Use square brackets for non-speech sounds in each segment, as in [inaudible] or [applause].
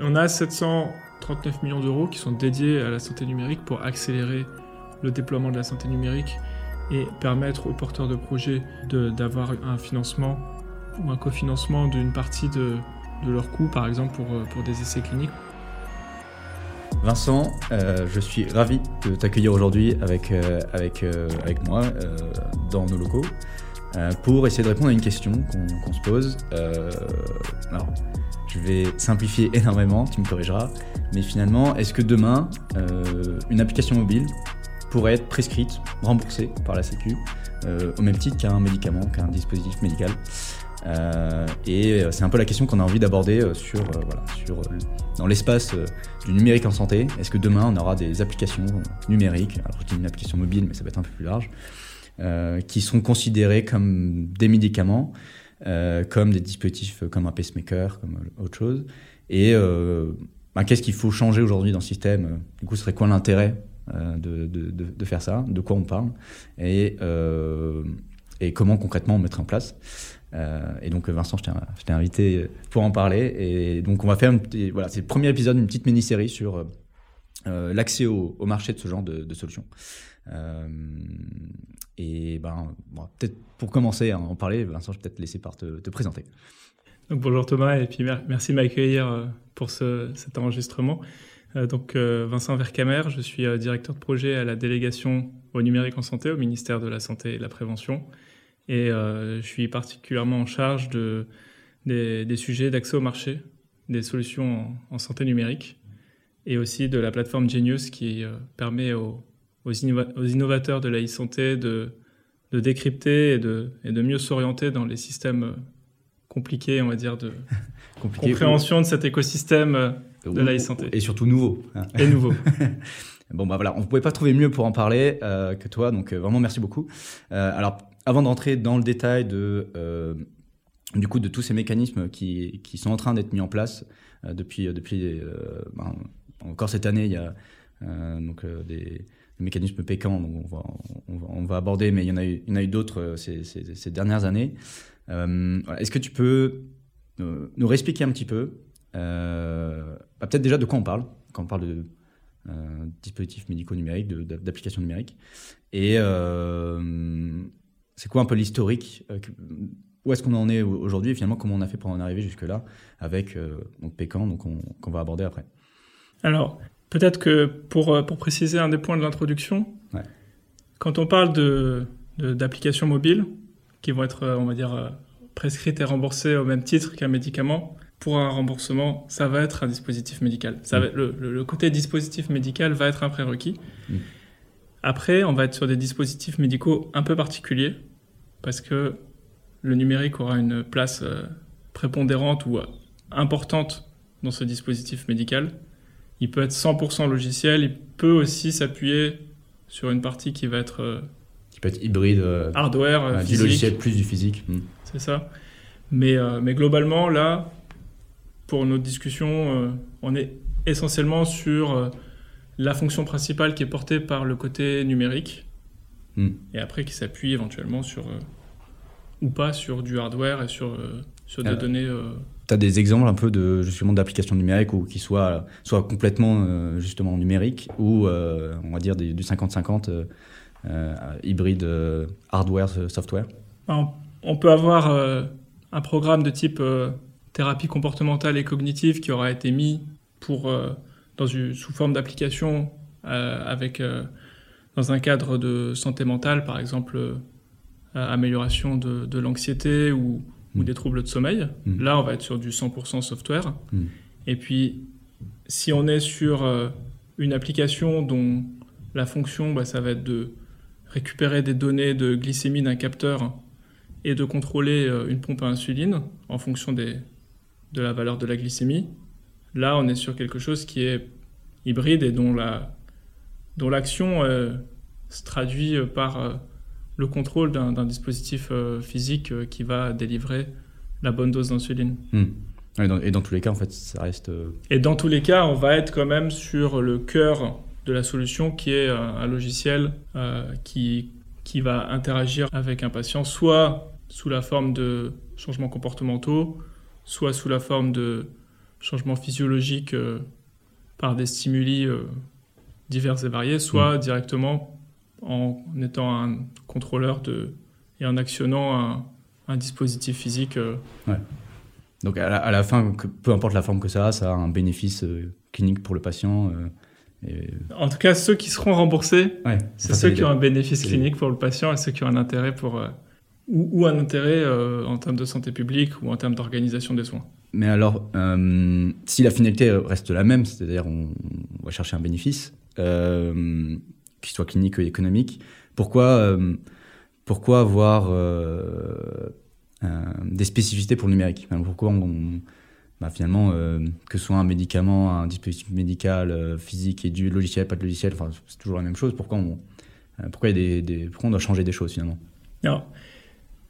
On a 739 millions d'euros qui sont dédiés à la santé numérique pour accélérer le déploiement de la santé numérique et permettre aux porteurs de projets d'avoir un financement ou un cofinancement d'une partie de, de leurs coûts, par exemple pour, pour des essais cliniques. Vincent, euh, je suis ravi de t'accueillir aujourd'hui avec, euh, avec, euh, avec moi dans nos locaux pour essayer de répondre à une question qu'on se pose. alors, je vais simplifier [laughs] énormément, tu me corrigeras, mais finalement, est-ce que demain, une application mobile pourrait être prescrite, remboursée par la Sécu, au même titre qu'un médicament, qu'un dispositif médical euh, et c'est un peu la question qu'on a envie d'aborder euh, sur, euh, voilà, sur, dans l'espace du numérique en santé. Est-ce que demain on aura des applications numériques, alors je dis une application mobile, mais ça va être un peu plus large, qui seront considérées comme des médicaments, comme des dispositifs comme un pacemaker, comme autre chose. Et bah, qu'est-ce qu'il faut changer aujourd'hui dans le système Du coup, serait quoi l'intérêt de, de, faire ça? De quoi on parle? Et, comment concrètement on mettre en place? Euh, et donc Vincent, je t'ai invité pour en parler. Et donc on va faire, voilà, c'est le premier épisode d'une petite mini-série sur euh, l'accès au, marché de ce genre de, solutions. Euh, et ben, peut-être pour commencer à en parler, Vincent, je vais peut-être te laisser par te, présenter. Donc, bonjour Thomas, et puis merci de m'accueillir pour ce, cet enregistrement. donc Vincent Vercamer, je suis directeur de projet à la délégation au numérique en santé au ministère de la Santé et de la Prévention. Et euh, je suis particulièrement en charge de, des, sujets d'accès au marché, des solutions en, santé numérique, et aussi de la plateforme Genius qui euh, permet aux, aux, innovateurs de la e-santé de, de, décrypter et de, et de mieux s'orienter dans les systèmes euh, compliqués, on va dire, de [laughs] compréhension de cet écosystème de la e-santé. Et surtout nouveau. Hein. Et nouveau. [laughs] Bon bah voilà, on ne pouvait pas trouver mieux pour en parler que toi, donc vraiment merci beaucoup. alors avant d'entrer dans le détail de, euh, du coup, de tous ces mécanismes qui, qui sont en train d'être mis en place euh, depuis, euh, depuis ben, encore cette année, il y a donc, des, mécanismes pécants, donc on va, aborder, mais il y en a eu, d'autres ces, ces, dernières années. Est-ce que tu peux nous réexpliquer un petit peu, bah, peut-être déjà de quoi on parle, quand on parle de dispositifs médicaux numériques, d'applications numériques, et c'est quoi un peu l'historique euh, Où est-ce qu'on en est aujourd'hui et finalement comment on a fait pour en arriver jusque-là avec euh, donc Pécan, donc qu'on va aborder après? Alors, peut-être que pour, euh, pour préciser un des points de l'introduction, quand on parle d'applications de, mobiles qui vont être, on va dire, prescrites et remboursées au même titre qu'un médicament, pour un remboursement, ça va être un dispositif médical. Ça mm. le, côté dispositif médical va être un prérequis. Mm. Après, on va être sur des dispositifs médicaux un peu particuliers parce que le numérique aura une place euh, prépondérante ou euh, importante dans ce dispositif médical. Il peut être 100% logiciel, il peut aussi s'appuyer sur une partie qui va être... Euh, qui peut être hybride. hardware, Du logiciel plus du physique. Hmm. C'est ça. Mais, mais globalement, là, pour notre discussion, on est essentiellement sur la fonction principale qui est portée par le côté numérique Hmm. Et après, qui s'appuie éventuellement sur, euh, ou pas, sur du hardware et sur, euh, sur des données. Euh, tu as des exemples un peu de justement d'applications numériques ou qui soient soit complètement justement numériques ou on va dire du 50-50 hybride hardware software? On peut avoir un programme de type thérapie comportementale et cognitive qui aura été mis pour dans une, sous forme d'application avec dans un cadre de santé mentale, par exemple, euh, amélioration de, l'anxiété ou, mm. des troubles de sommeil. Mm. Là, on va être sur du 100% software. Mm. Et puis, si on est sur euh, une application dont la fonction, bah, ça va être de récupérer des données de glycémie d'un capteur et de contrôler euh, une pompe à insuline en fonction des, de la valeur de la glycémie, là, on est sur quelque chose qui est hybride et dont la dont l'action euh, se traduit par le contrôle d'un dispositif physique qui va délivrer la bonne dose d'insuline. Hmm. Et, dans, tous les cas, en fait, ça reste. Et dans tous les cas, on va être quand même sur le cœur de la solution qui est un, logiciel qui, qui va interagir avec un patient, soit sous la forme de changements comportementaux, soit sous la forme de changements physiologiques par des stimuli divers et variés, soit Mm. directement en étant un contrôleur de, et en actionnant un, un dispositif physique. euh, Donc à la, à la fin, que- peu importe la forme que ça a, ça a un bénéfice euh, clinique pour le patient. euh, et- En tout cas, ceux qui seront remboursés, Ouais, c'est ceux qui ont un bénéfice clinique pour le patient et ceux qui ont un intérêt pour ou, ou un intérêt en termes de santé publique ou en termes d'organisation des soins. Mais alors, si la finalité reste la même, c'est-à-dire on, on va chercher un bénéfice, qu'il soit clinique ou économique, pourquoi, euh, pourquoi avoir euh, euh, des spécificités pour le numérique? Pourquoi bah, finalement, que ce soit un médicament, un dispositif médical, physique et du logiciel, pas de logiciel, c'est toujours la même chose. Pourquoi on, pourquoi, y a des, pourquoi on doit changer des choses finalement? Alors,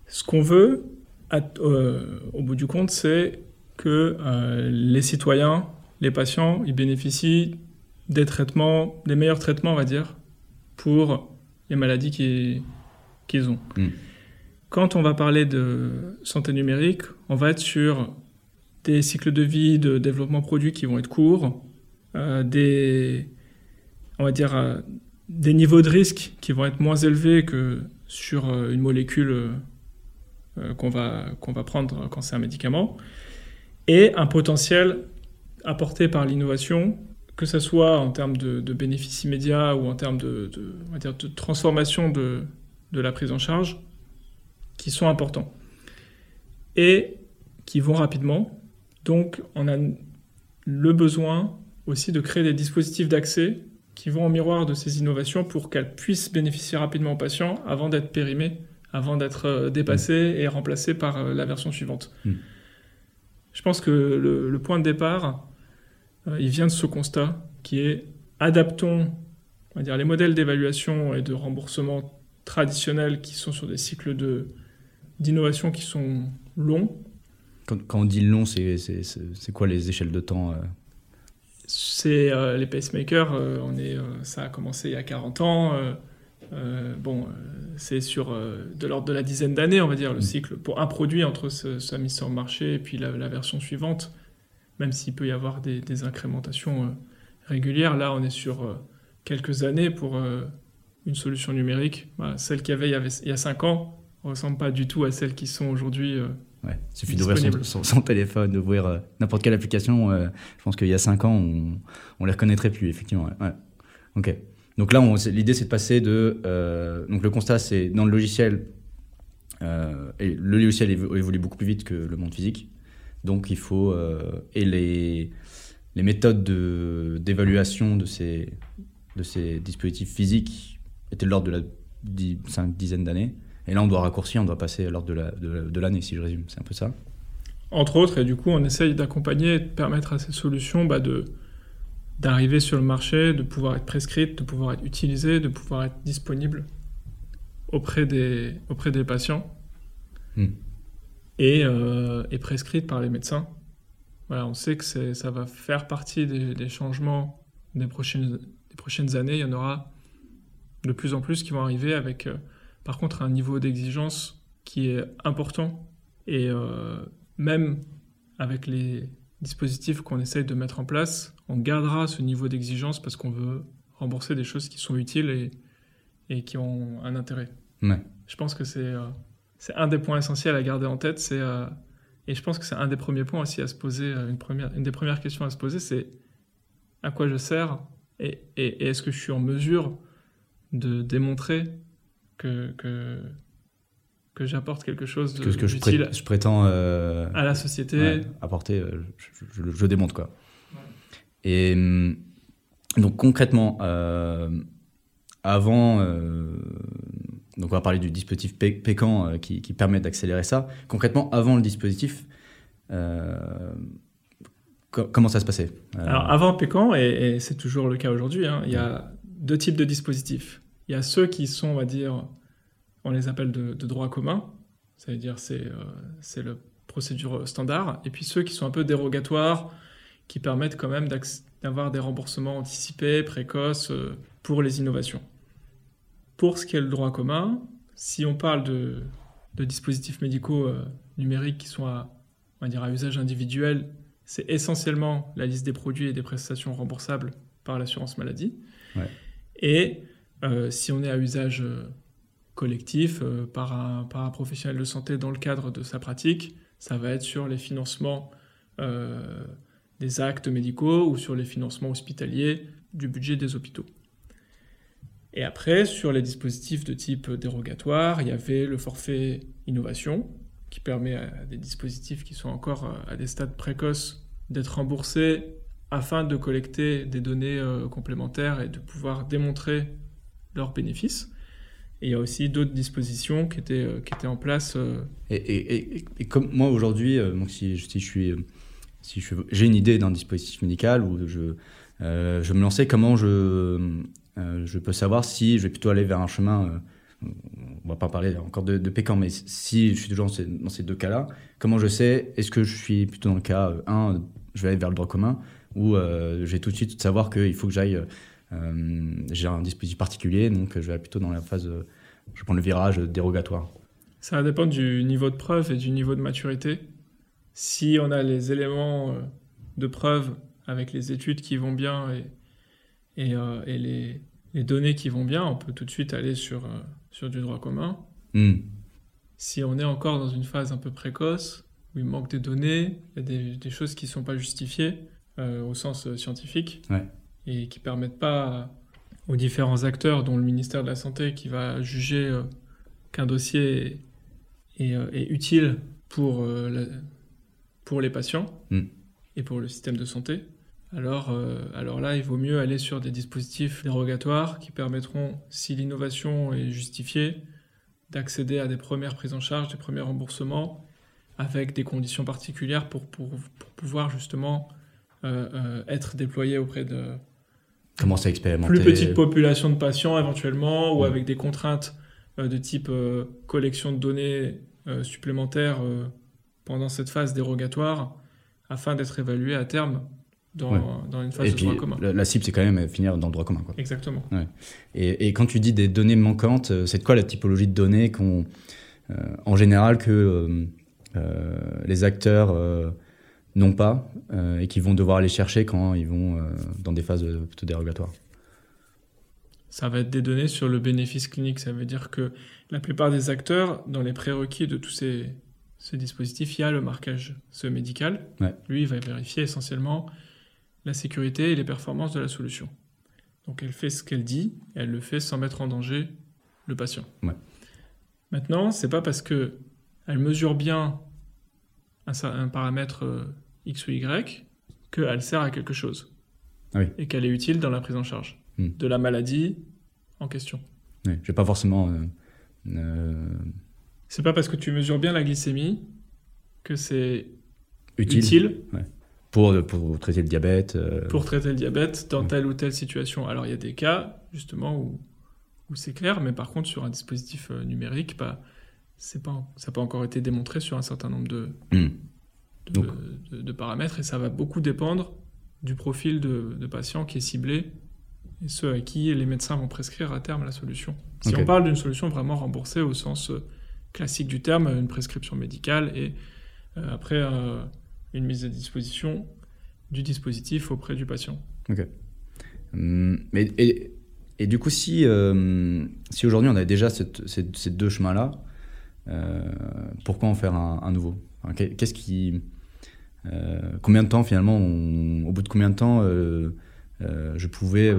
ce qu'on veut, au bout du compte, c'est que les citoyens, les patients, ils bénéficient des traitements, des meilleurs traitements, on va dire, pour les maladies qui- qu'ils ont. Mm. Quand on va parler de santé numérique, on va être sur des cycles de vie, de développement produit qui vont être courts, euh, des, on va dire, euh, des niveaux de risque qui vont être moins élevés que sur euh, une molécule qu'on va, qu'on va prendre quand c'est un médicament, et un potentiel apporté par l'innovation, que ce soit en termes de, de bénéfices immédiats ou en termes de, de, on va dire, de transformation de, de la prise en charge, qui sont importants et qui vont rapidement. Donc on a le besoin aussi de créer des dispositifs d'accès qui vont en miroir de ces innovations pour qu'elles puissent bénéficier rapidement aux patients avant d'être périmées, avant d'être euh, dépassées et remplacées par euh, la version suivante. Mm. Je pense que le, le point de départ, il vient de ce constat qui est adaptons on va dire, les modèles d'évaluation et de remboursement traditionnels qui sont sur des cycles de, d'innovation qui sont longs. quand, quand on dit long, c'est c'est- c'est- quoi les échelles de temps euh? C'est euh, les pacemakers, euh, on est, euh, ça a commencé il y a 40 ans. euh, euh, bon, euh, c'est sur euh, de l'ordre de la dizaine d'années, on va dire, le Mm. cycle pour un produit entre ce- sa mise sur le marché et puis la, la version suivante, même s'il peut y avoir des, des incrémentations euh, régulières. Là, on est sur euh, quelques années pour euh, une solution numérique. Voilà, celle qu'il y avait il y, a 5 ans ne ressemble pas du tout à celles qui sont aujourd'hui. Ouais, il suffit d'ouvrir son, Disponible. son- son téléphone, d'ouvrir euh, n'importe quelle application. euh, je pense qu'il y a 5 ans, on, on les reconnaîtrait plus, effectivement. ouais. Ouais. Ok. Donc là, l'idée, c'est de passer de. euh, donc le constat, c'est dans le logiciel. et le logiciel évo- évolue beaucoup plus vite que le monde physique. Donc il faut. euh, et les, les méthodes de- d'évaluation de ces, de ces dispositifs physiques étaient de l'ordre de la dix, cinq dizaine d'années. Et là, on doit raccourcir, on doit passer à l'ordre de la- de la- de l'année, si je résume. C'est un peu ça. entre autres, et du coup, on essaye d'accompagner et de permettre à ces solutions bah, de d'arriver sur le marché, de pouvoir être prescrites, de pouvoir être utilisées, de pouvoir être disponibles auprès des, auprès des patients Hmm. Et, euh, et prescrites par les médecins. Voilà, on sait que ça va faire partie des, des changements des prochaines, des prochaines années. Il y en aura de plus en plus qui vont arriver avec, euh, par contre, un niveau d'exigence qui est important et euh, même avec les dispositifs qu'on essaye de mettre en place, on gardera ce niveau d'exigence parce qu'on veut rembourser des choses qui sont utiles et, et qui ont un intérêt. Ouais. Je pense que c'est euh, c'est un des points essentiels à garder en tête. C'est euh, et je pense que c'est un des premiers points aussi à se poser. euh, Une, première, une des premières questions à se poser, c'est à quoi je sers et, et- et est-ce que je suis en mesure de démontrer que, que, que j'apporte quelque chose de que ce que je, je prétends euh, à la société. ouais, apporter, je, je- je démonte quoi. Et hum, donc concrètement, euh, avant, euh, donc on va parler du dispositif Pécan euh, qui, qui permet d'accélérer ça. Concrètement, avant le dispositif, euh, co- comment ça se passait Euh, Alors avant Pécan, et, et c'est toujours le cas aujourd'hui, hein, il y a deux types de dispositifs. Il y a ceux qui sont, on va dire, on les appelle de, de droit commun, ça veut dire c'est c'est le procédure standard, et puis ceux qui sont un peu dérogatoires, qui permettent quand même d'avoir des remboursements anticipés, précoces pour les innovations. Pour ce qui est le droit commun, si on parle de, de dispositifs médicaux euh, numériques qui sont à, on va dire, à usage individuel, c'est essentiellement la liste des produits et des prestations remboursables par l'assurance maladie. Ouais. Et euh, si on est à usage euh, collectif euh, par, un, par un professionnel de santé dans le cadre de sa pratique, ça va être sur les financements euh, des actes médicaux ou sur les financements hospitaliers du budget des hôpitaux. Et après, sur les dispositifs de type dérogatoire, il y avait le forfait innovation, qui permet à des dispositifs qui sont encore à des stades précoces d'être remboursés afin de collecter des données euh, complémentaires et de pouvoir démontrer leurs bénéfices. Et il y a aussi d'autres dispositions qui étaient, euh, qui étaient en place. euh, Et, comme moi aujourd'hui, si, si je suis, j'ai une idée d'un dispositif médical ou je, je me lançais, comment je, je peux savoir si je vais plutôt aller vers un chemin. euh, on va pas parler encore de, de mais si je suis toujours dans ces, deux cas-là, comment je sais est-ce que je suis plutôt dans le cas 1, je vais aller vers le droit commun, ou euh, je vais tout de suite savoir qu'il faut que j'aille. euh, j'ai un dispositif particulier, donc je vais plutôt dans la phase. euh, je prends le virage dérogatoire. Ça va dépendre du niveau de preuve et du niveau de maturité. Si on a les éléments euh, de preuve avec les études qui vont bien euh, et les, les données qui vont bien, on peut tout de suite aller sur, euh, sur du droit commun. Hmm. Si on est encore dans une phase un peu précoce, où il manque des données, il y a des, des choses qui ne sont pas justifiées euh, au sens euh, scientifique Ouais. et qui permettent pas aux différents acteurs, dont le ministère de la Santé, qui va juger euh, qu'un dossier est, est, est utile pour, la- pour les patients Mm. et pour le système de santé. Alors, euh, alors là, il vaut mieux aller sur des dispositifs dérogatoires qui permettront, si l'innovation est justifiée, d'accéder à des premières prises en charge, des premiers remboursements, avec des conditions particulières pour, pour, pour pouvoir justement euh, euh, être déployé auprès de Commencer à expérimenter. plus petites populations de patients éventuellement, ou Ouais. avec des contraintes euh, de type collection de données supplémentaires pendant cette phase dérogatoire, afin d'être évalué à terme dans, Ouais. dans une phase Et de puis, droit commun. la, la cible, c'est quand même finir dans le droit commun. Quoi. Exactement. Et, et quand tu dis des données manquantes, euh, c'est de quoi la typologie de données qu'on, euh, en général, que euh, euh, les acteurs euh, n'ont pas euh, et qui vont devoir aller chercher quand ils vont euh, dans des phases euh, plutôt dérogatoires? Ça va être des données sur le bénéfice clinique. Ça veut dire que la plupart des acteurs, dans les prérequis de tous ces, ces dispositifs, il y a le marquage ce médical. Ouais. Lui, il va vérifier essentiellement la sécurité et les performances de la solution. Donc elle fait ce qu'elle dit, et elle le fait sans mettre en danger le patient. Ouais. Maintenant, c'est pas parce que elle mesure bien un, paramètre euh, X ou Y qu'elle sert à quelque chose. Ah oui. Et qu'elle est utile dans la prise en charge Hmm. de la maladie en question. Oui, Je vais pas forcément. euh, euh, C'est pas parce que tu mesures bien la glycémie que c'est utile, utile, Pour, pour traiter le diabète. euh, pour traiter le diabète dans telle ou telle situation. Alors il y a des cas justement où, où c'est clair, mais par contre sur un dispositif euh, numérique, bah, c'est pas, ça n'a pas encore été démontré sur un certain nombre de, hmm. de, Donc- de- de paramètres et ça va beaucoup dépendre du profil de, patient qui est ciblé et ceux à qui les médecins vont prescrire à terme la solution. Si on parle d'une solution vraiment remboursée au sens euh, classique du terme, une prescription médicale et euh, après une mise à disposition du dispositif auprès du patient. Hum, Mais, et, du coup, si, euh, si aujourd'hui on a déjà ces, deux chemins-là, euh, pourquoi en faire un, nouveau? Qu'est-ce qui. euh, combien de temps finalement, au bout de combien de temps je pouvais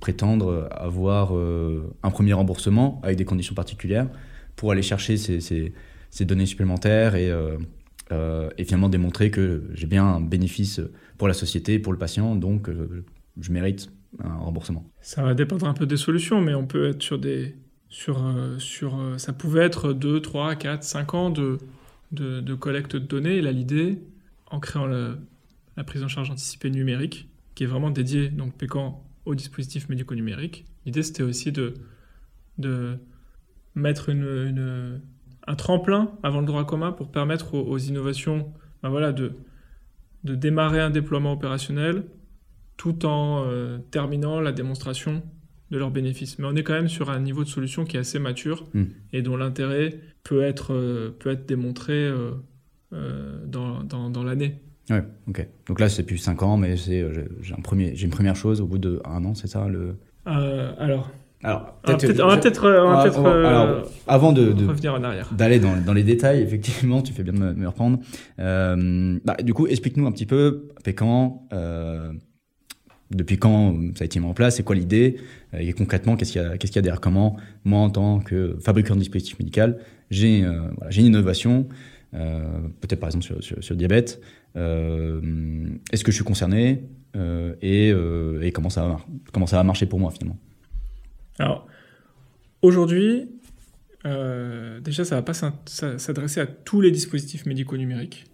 prétendre avoir un premier remboursement avec des conditions particulières pour aller chercher ces- ces données supplémentaires et, euh, et finalement démontrer que j'ai bien un bénéfice pour la société, pour le patient, donc euh, je mérite un remboursement. Ça va dépendre un peu des solutions, mais on peut être sur des. Sur, euh, sur, euh, ça pouvait être 2, 3, 4, 5 ans de, de, collecte de données. Là, l'idée, en créant la prise en charge anticipée numérique, qui est vraiment dédiée, donc Pécan, aux dispositifs médicaux numériques, l'idée c'était aussi de, de mettre une- un tremplin avant le droit commun pour permettre aux, aux innovations ben voilà, de, de démarrer un déploiement opérationnel tout en euh, terminant la démonstration de leurs bénéfices. Mais on est quand même sur un niveau de solution qui est assez mature Mm. et dont l'intérêt peut être, euh, peut être démontré euh, dans, dans, dans l'année. Ouais, ok. Donc là, c'est plus 5 ans, mais c'est, j'ai, un premier, j'ai une première chose au bout de un an, c'est ça le... Alors, Alors, peut-être on va peut-être, euh, avant de, de- revenir en arrière. d'aller dans, dans les détails, effectivement, tu fais bien de me, me reprendre. Euh, bah, du coup, explique-nous un petit peu, Pécan, euh, depuis quand ça a été mis en place, c'est quoi l'idée, euh, et concrètement, qu'est-ce qu'il y a, y derrière comment, moi, en tant que fabricant de dispositifs médicaux, j'ai, voilà, une innovation, peut-être par exemple sur, sur, sur le diabète, est-ce que je suis concerné, et, et comment, ça va, mar- comment ça va marcher pour moi, finalement? Alors, aujourd'hui, euh, déjà, ça va pas s'adresser à tous les dispositifs médicaux numériques.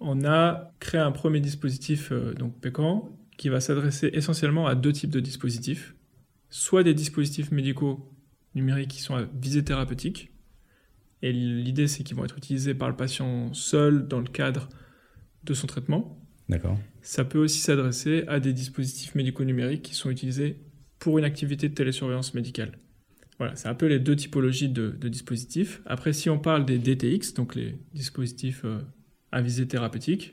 On a créé un premier dispositif, euh, donc Pécan, qui va s'adresser essentiellement à deux types de dispositifs. Soit des dispositifs médicaux numériques qui sont à visée thérapeutique, et l'idée c'est qu'ils vont être utilisés par le patient seul dans le cadre de son traitement. D'accord. Ça peut aussi s'adresser à des dispositifs médicaux numériques qui sont utilisés pour une activité de télésurveillance médicale. Voilà, c'est un peu les deux typologies de, de dispositifs. Après, si on parle des DTX, donc les dispositifs euh, à visée thérapeutique,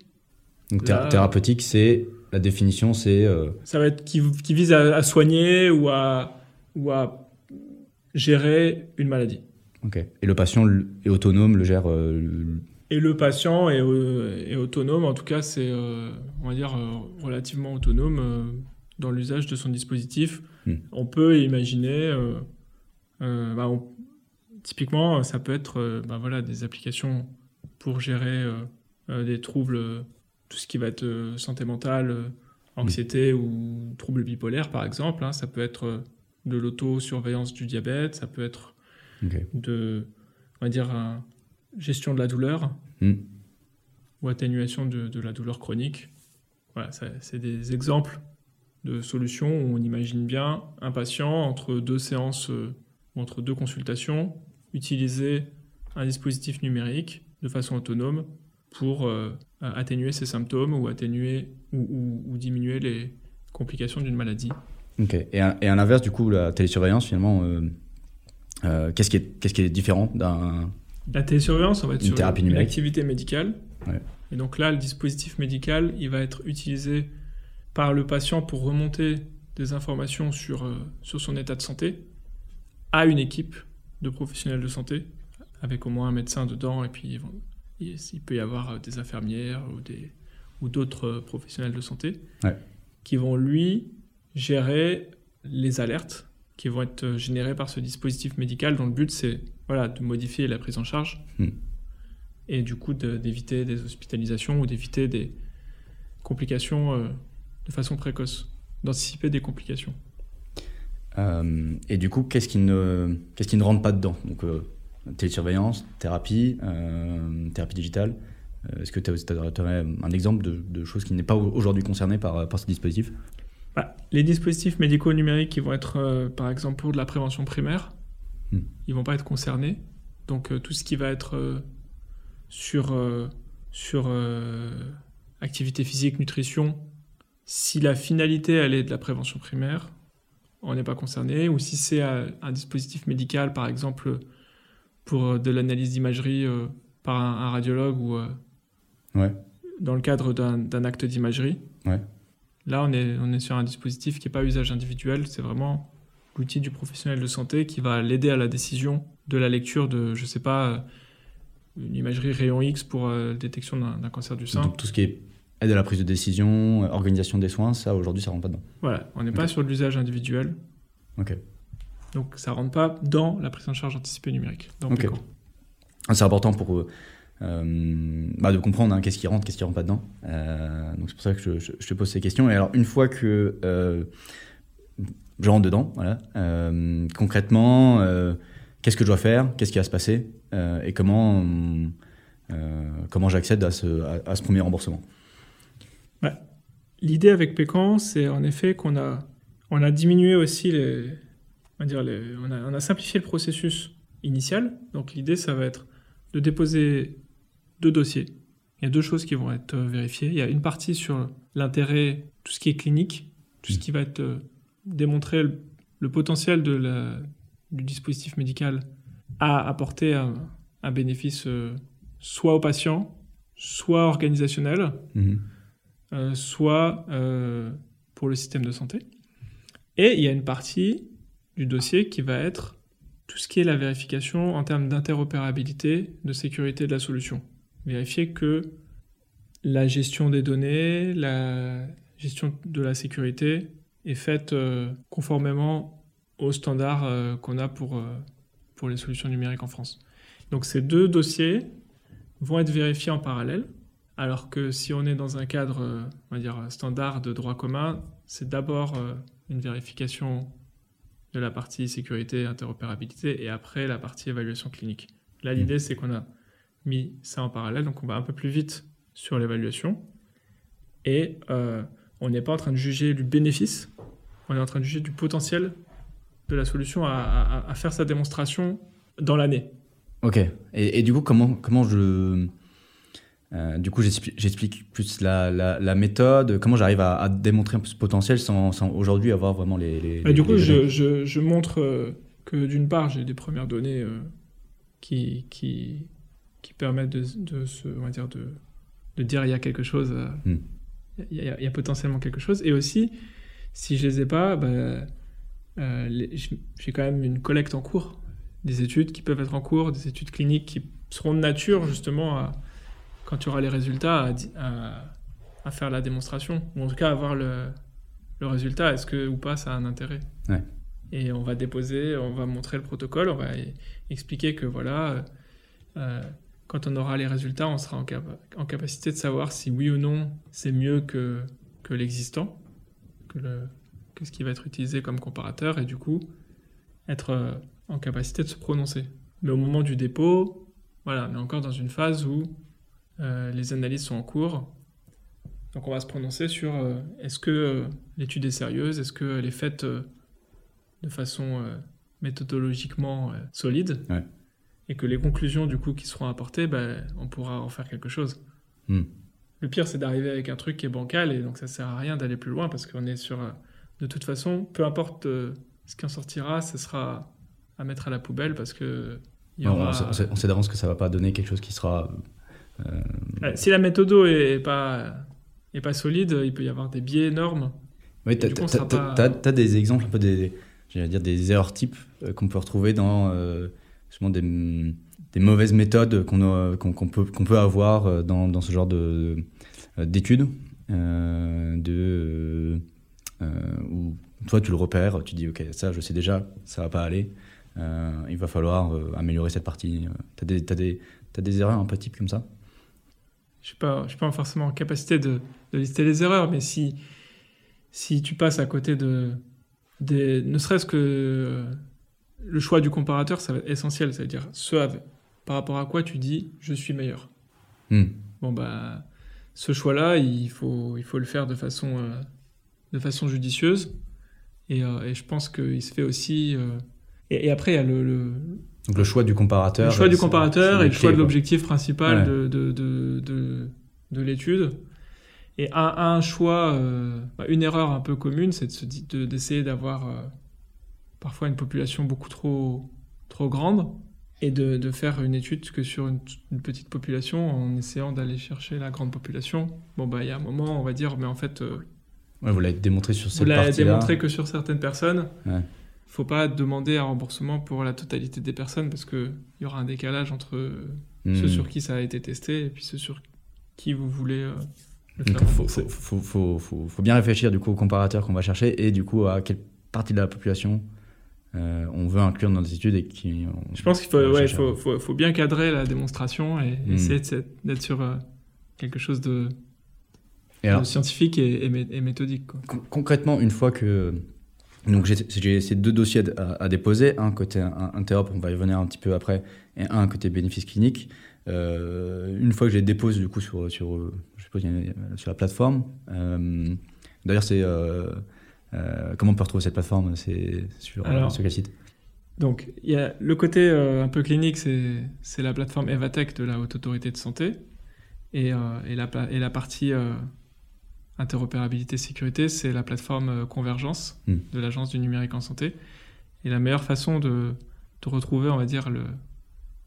Donc, Là- thérapeutique, c'est, la définition, c'est, euh, ça va être qui, qui vise à, à soigner ou à, ou à gérer une maladie. Ok. Et le patient est autonome, le gère. euh, Et le patient est, est autonome, en tout cas c'est, on va dire, relativement autonome dans l'usage de son dispositif. Hmm. On peut imaginer, euh, euh, bah, on- typiquement, ça peut être euh, bah, voilà, des applications pour gérer des troubles, tout ce qui va être santé mentale, euh, anxiété ou troubles bipolaires par exemple. hein. ça peut être de l'autosurveillance du diabète, ça peut être de, on va dire, gestion de la douleur Hmm. ou atténuation de, de la douleur chronique. Voilà, c'est des exemples de solutions où on imagine bien un patient entre deux séances euh, ou entre deux consultations utiliser un dispositif numérique de façon autonome pour euh, atténuer ses symptômes ou atténuer ou, ou- ou diminuer les complications d'une maladie. Ok. Et à, et à l'inverse, du coup, la télésurveillance, finalement, euh, qu'est-ce qui est, qu'est-ce qui est différent d'un. La télésurveillance, on va être Une sur thérapie une numérique. activité médicale. Ouais. Et donc là, le dispositif médical, il va être utilisé par le patient pour remonter des informations sur, euh, sur son état de santé à une équipe de professionnels de santé, avec au moins un médecin dedans, et puis il, il peut y avoir euh, des infirmières ou des ou d'autres euh, professionnels de santé Ouais. qui vont lui gérer les alertes qui vont être générées par ce dispositif médical dont le but c'est voilà, de modifier la prise en charge Hmm. et du coup de- d'éviter des hospitalisations ou d'éviter des complications euh, de façon précoce, d'anticiper des complications. Euh, et du coup, qu'est-ce qui ne, qu'est-ce qui ne rentre pas dedans? Donc, euh, télésurveillance, thérapie, euh, thérapie digitale. Est-ce que tu aurais un exemple de, de choses qui n'est pas aujourd'hui concernées par, par ce dispositif? Bah, les dispositifs médicaux numériques qui vont être par exemple pour de la prévention primaire, Hmm. ils vont pas être concernés. Donc tout ce qui va être sur, sur activité physique, nutrition, si la finalité elle est de la prévention primaire, on n'est pas concerné. Ou si c'est un dispositif médical, par exemple pour euh, de l'analyse d'imagerie euh, par un, un radiologue ou euh, Ouais. dans le cadre d'un acte d'imagerie. Ouais. Là, on est, on est sur un dispositif qui n'est pas à usage individuel, c'est vraiment l'outil du professionnel de santé qui va l'aider à la décision de la lecture de, je sais pas, une imagerie rayon X pour euh, détection d'un d'un cancer du sein. Donc, tout ce qui est aide à la prise de décision, euh, organisation des soins, ça aujourd'hui, ça rentre pas dedans. Voilà, on n'est pas sur l'usage individuel, Ok. donc ça rentre pas dans la prise en charge anticipée numérique. Dans Ok. Ah, C'est important pour euh, euh, bah, de comprendre hein, qu'est-ce qui rentre, qu'est-ce qui rentre pas dedans. Euh, donc c'est pour ça que je, je- je te pose ces questions. Et alors une fois que euh, je rentre dedans, voilà, concrètement, qu'est-ce que je dois faire, qu'est-ce qui va se passer et comment comment j'accède à ce, à, à ce premier remboursement. L'idée avec Pécan, c'est en effet qu'on a, on a diminué aussi les, on va dire les, on a, on a simplifié le processus initial. Donc l'idée, ça va être de déposer deux dossiers. Il y a deux choses qui vont être euh, vérifiées. Il y a une partie sur l'intérêt, tout ce qui est clinique, tout ce qui va être euh, démontrer le, le potentiel de la, du dispositif médical à apporter un, un bénéfice euh, soit au patient, soit organisationnelle, Mhm. Euh, soit euh, pour le système de santé. Et il y a une partie du dossier qui va être tout ce qui est la vérification en termes d'interopérabilité, de sécurité de la solution. Vérifier que la gestion des données, la gestion de la sécurité est faite euh, conformément aux standards qu'on a pour, pour les solutions numériques en France. Donc ces deux dossiers vont être vérifiés en parallèle. Alors que si on est dans un cadre, euh, on va dire, standard de droit commun, c'est d'abord euh, une vérification de la partie sécurité et interopérabilité et après la partie évaluation clinique. Là, l'idée, c'est qu'on a mis ça en parallèle, donc on va un peu plus vite sur l'évaluation et euh, on n'est pas en train de juger du bénéfice, on est en train de juger du potentiel de la solution à, à- à faire sa démonstration dans l'année. Ok. Et, et du coup, comment, comment je. Euh, du coup, j'expli- j'explique plus la, la, la méthode, comment j'arrive à, à démontrer un peu ce potentiel sans, sans aujourd'hui avoir vraiment les. du les coup, je, données. je- je montre euh, que d'une part, j'ai des premières données euh, qui, qui, qui permettent de, de, se, on va dire de, de dire il y a quelque chose, Hmm. il, y a, il y a potentiellement quelque chose. Et aussi, si je les ai pas, bah, euh, j'ai quand même une collecte en cours, des études qui peuvent être en cours, des études cliniques qui seront de nature justement à, quand tu auras les résultats à, di- à, à faire la démonstration, ou en tout cas à voir le, le résultat, est-ce que ou pas ça a un intérêt. Ouais. Et on va déposer, on va montrer le protocole, on va e- expliquer que voilà, euh, quand on aura les résultats, on sera en, capa- en capacité de savoir si oui ou non c'est mieux que, que l'existant, que, le, que ce qui va être utilisé comme comparateur, et du coup être euh, en capacité de se prononcer. Mais au moment du dépôt, voilà, on est encore dans une phase où euh, les analyses sont en cours. Donc on va se prononcer sur euh, est-ce que euh, l'étude est sérieuse, est-ce qu'elle est faite de façon méthodologiquement solide, Ouais. et que les conclusions du coup qui seront apportées, ben, on pourra en faire quelque chose. Hmm. Le pire, c'est d'arriver avec un truc qui est bancal, et donc ça sert à rien d'aller plus loin parce qu'on est sur. de toute façon, peu importe ce qui en sortira, ce sera à mettre à la poubelle parce que. il y On- aura- on, sait- on sait- on sait d'avance que ça va pas donner quelque chose qui sera. Euh, Ouais, si la méthode est pas, est pas solide, il peut y avoir des biais énormes. Oui, pas- t'as- t'as des exemples, un peu des, dire des erreurs types euh, qu'on peut retrouver dans euh, justement des, des mauvaises méthodes qu'on peut, qu'on peut avoir euh, dans, dans ce genre de euh, d'études, euh, de euh, où toi tu le repères, tu dis ok ça je sais déjà, ça va pas aller, euh, il va falloir euh, améliorer cette partie. Des, t'as des, t'as des erreurs un peu types comme ça? Je suis pas, je suis pas forcément en capacité de, de lister les erreurs, mais si, si tu passes à côté de, des, ne serait-ce que le choix du comparateur, ça va être essentiel. Ça veut dire ce avec- par rapport à quoi tu dis je suis meilleur. Hmm. Bon bah, ce choix-là, il faut, il faut le faire de façon, euh, de façon judicieuse. Et, euh, et je pense qu'il se fait aussi. euh, Et, et après, il y a le- le, Donc le choix du comparateur. le choix du comparateur et le choix de l'objectif principal Ouais. de, de, de, de, de l'étude. Et un, un choix, euh, bah, une erreur un peu commune, c'est d'essayer d'avoir euh, parfois une population beaucoup trop, trop grande et de, de faire une étude que sur une, une petite population en essayant d'aller chercher la grande population. Bon, bah, il y a un moment, on va dire, mais en fait, euh, Ouais, vous l'avez démontré sur vous cette l'avez partie-là. démontré que sur certaines personnes. Ouais. Faut pas demander un remboursement pour la totalité des personnes parce qu'il y aura un décalage entre Hmm. ceux sur qui ça a été testé et puis ceux sur qui vous voulez euh, le faire faut, rembourser. faut, faut, faut, faut- faut bien réfléchir du coup au comparateur qu'on va chercher et du coup à quelle partie de la population euh, on veut inclure dans nos études et qui. on- Je pense qu'il faut, ouais, faut, faut, faut bien cadrer la démonstration et Mm. essayer d'être sur euh, quelque chose de, Et alors, de scientifique et, et mé- et méthodique. Quoi. con- concrètement, une fois que. Donc j'ai ces deux dossiers à, à déposer, un côté Interop, on va y revenir un petit peu après, et un côté bénéfice clinique. Euh, une fois que je les dépose du coup sur, sur, je suppose, sur la plateforme, euh, d'ailleurs c'est... euh, comment on peut retrouver cette plateforme? C'est sur, Alors, sur quel site? Donc, il y a le côté un peu clinique, c'est c'est la plateforme Evatech de la Haute Autorité de Santé. Et, et, la, pla- et la partie interopérabilité sécurité, c'est la plateforme euh, Convergence Hmm. de l'Agence du numérique en santé. Et la meilleure façon de, de retrouver, on va dire, le,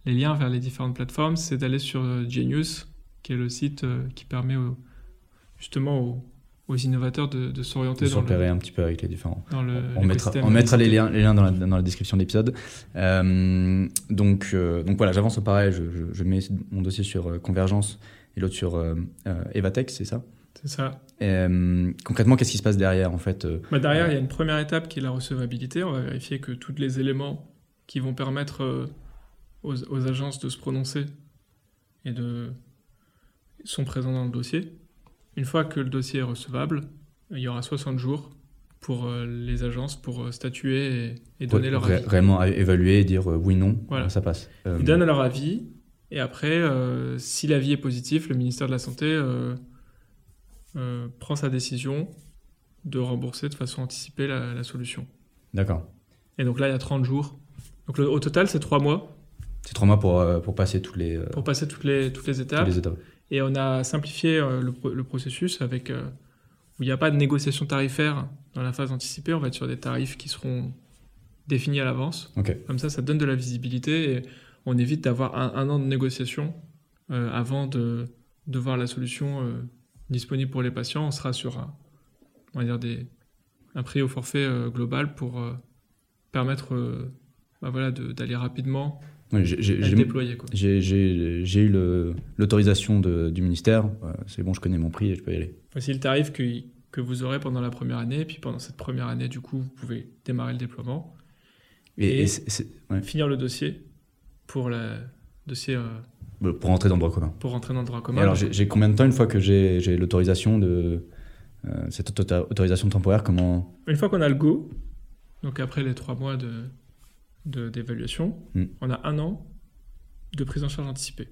les liens vers les différentes plateformes, c'est d'aller sur euh, Genius qui est le site euh, qui permet au- justement aux, aux innovateurs de, de s'orienter de s'opérer un petit peu avec les différents. dans le. On mettra, on mettra les liens, les liens dans, la, dans la description de l'épisode. Euh, donc, euh, donc voilà, j'avance au pareil. Je, je- je mets mon dossier sur Convergence et l'autre sur euh, Evatech, c'est ça? C'est ça. Euh, Concrètement, qu'est-ce qui se passe derrière en fait euh, Bah, derrière, il y a une première étape qui est la recevabilité. On va vérifier que tous les éléments qui vont permettre euh, aux, aux agences de se prononcer et de sont présents dans le dossier. Une fois que le dossier est recevable, il y aura 60 jours pour euh, les agences pour euh, statuer et, et donner leur avis. réellement é- évaluer et dire euh, oui, non, Voilà. ça passe. Euh, Ils donnent leur avis et après, euh, si l'avis est positif, le ministère de la Santé euh, euh, prend sa décision de rembourser de façon anticipée la- la solution. D'accord. Et donc là, il y a 30 jours. Donc le- au total, c'est 3 mois C'est trois mois pour, euh, pour passer toutes les, euh, pour passer toutes les, toutes les étapes. toutes les étapes. Et on a simplifié euh, le, pro- le processus avec où il n'y a pas de négociation tarifaire dans la phase anticipée. On va être sur des tarifs qui seront définis à l'avance. Ok. Comme ça, ça donne de la visibilité et on évite d'avoir un, un an de négociation avant de, de voir la solution disponible pour les patients. On sera sur un, on va dire des, un prix au forfait euh, global pour euh, permettre euh, bah voilà, d'aller rapidement Ouais, j'ai- déployer. J'ai eu l'autorisation du ministère. C'est bon, je connais mon prix et je peux y aller. Voici le tarif que, que vous aurez pendant la première année. Et puis pendant cette première année, du coup, vous pouvez démarrer le déploiement, Et, Et- et c'est- c'est- ouais. finir le dossier pour le dossier pour rentrer dans le droit commun. pour rentrer dans le droit Et commun. alors, j'ai combien de temps une fois que j'ai l'autorisation de euh, cette auto- autorisation temporaire Comment? Une fois qu'on a le go, donc après les trois mois de de- d'évaluation, Mm. on a un an de prise en charge anticipée.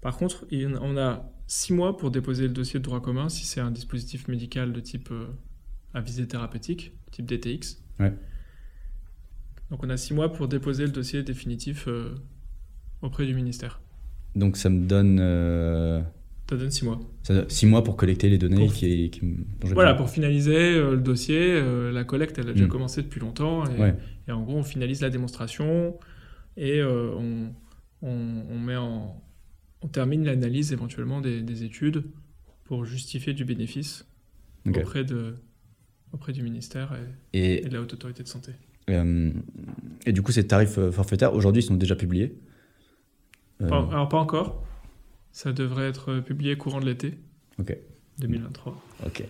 Par contre, on a six mois pour déposer le dossier de droit commun si c'est un dispositif médical de type euh, à visée thérapeutique, type DTX. Ouais. Donc on a six mois pour déposer le dossier définitif euh, auprès du ministère. Donc ça me donne euh, Ça donne six mois. ça- six mois pour collecter les données Pour- qui, qui, Voilà, pour finaliser euh, le dossier, euh, la collecte, elle a déjà Mm. commencé depuis longtemps. Et, Ouais. et en gros, on finalise la démonstration et on, on- on met en, on termine l'analyse éventuellement des, des études pour justifier du bénéfice auprès, de, auprès du ministère et, Et, et de la Haute Autorité de Santé. et du coup, ces tarifs forfaitaires, aujourd'hui, ils sont déjà publiés? Euh, Pas- alors, pas encore. Ça devrait être publié courant de l'été Ok. 2023. Ok.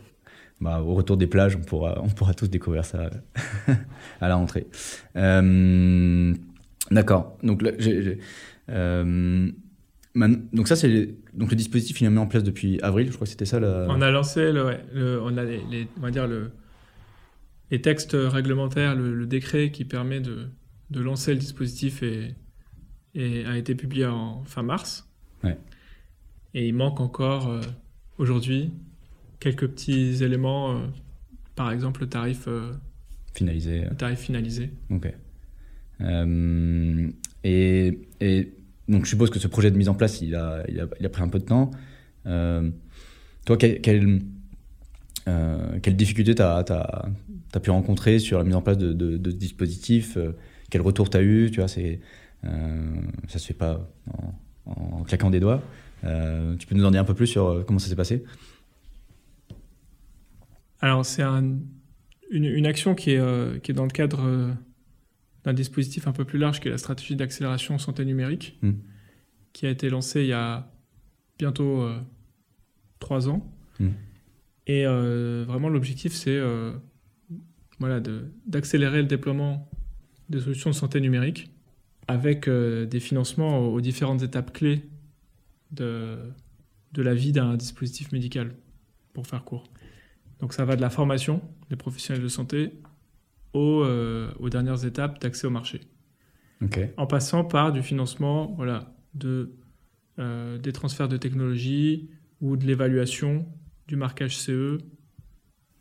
Bah, au retour des plages, on pourra, on pourra tous découvrir ça [laughs] à la rentrée. Euh, D'accord. Donc, là, euh, donc ça, c'est donc le dispositif il est mis en place depuis avril. Je crois que c'était ça. La... On a lancé, le, ouais, le- on a les, les- on va dire le, les textes réglementaires, le, le décret qui permet de, de lancer le dispositif et, et a été publié en fin mars. Ouais. Et il manque encore euh, aujourd'hui quelques petits éléments, euh, par exemple le tarif, euh, finalisé. le tarif finalisé. Ok. Et, et donc, je suppose que ce projet de mise en place, il a, il a, il a pris un peu de temps. Toi, quelle, quelle, quelle difficulté tu as, pu rencontrer sur la mise en place de, de, de ce dispositif? Quel retour tu as eu? Tu vois, Ça se fait pas en, en claquant des doigts. Euh, tu peux nous en dire un peu plus sur euh, comment ça s'est passé? Alors, c'est un- une, une action qui est, euh, qui est dans le cadre euh, d'un dispositif un peu plus large qui est la stratégie d'accélération santé numérique, Mm. qui a été lancée il y a bientôt euh, trois ans. Mm. Et euh, vraiment, l'objectif, c'est euh, voilà, d'accélérer le déploiement des solutions de santé numérique avec euh, des financements aux, aux différentes étapes clés de, de la vie d'un dispositif médical, pour faire court. Donc ça va de la formation des professionnels de santé aux, euh, aux dernières étapes d'accès au marché, en passant par du financement voilà, de, euh, des transferts de technologie ou de l'évaluation du marquage CE.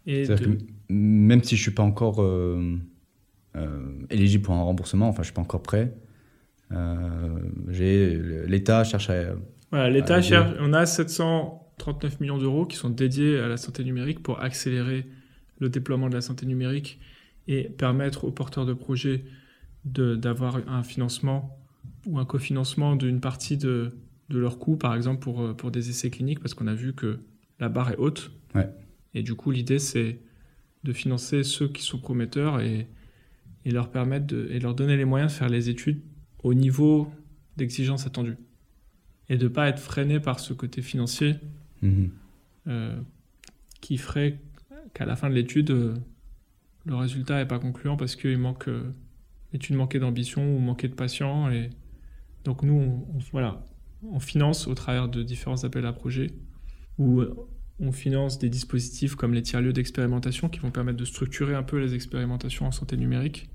Et de- que même si je suis pas encore euh, éligible pour un remboursement, enfin je suis pas encore prêt, l'État cherche à Voilà, l'État cherche, on a 739 millions d'euros qui sont dédiés à la santé numérique pour accélérer le déploiement de la santé numérique et permettre aux porteurs de projets d'avoir un financement ou un cofinancement d'une partie de, de leurs coûts, par exemple, pour, pour des essais cliniques, parce qu'on a vu que la barre est haute. Ouais. Et du coup, l'idée, c'est de financer ceux qui sont prometteurs et, et leur permettre de, et leur donner les moyens de faire les études au niveau d'exigence attendue. Et de ne pas être freiné par ce côté financier Mhm. euh, qui ferait qu'à la fin de l'étude, euh, le résultat n'est pas concluant parce qu'il manque euh, l'étude manquait d'ambition ou manquait de patients. Et donc nous, on, on- voilà, on finance au travers de différents appels à projets où euh, on finance des dispositifs comme les tiers-lieux d'expérimentation qui vont permettre de structurer un peu les expérimentations en santé numérique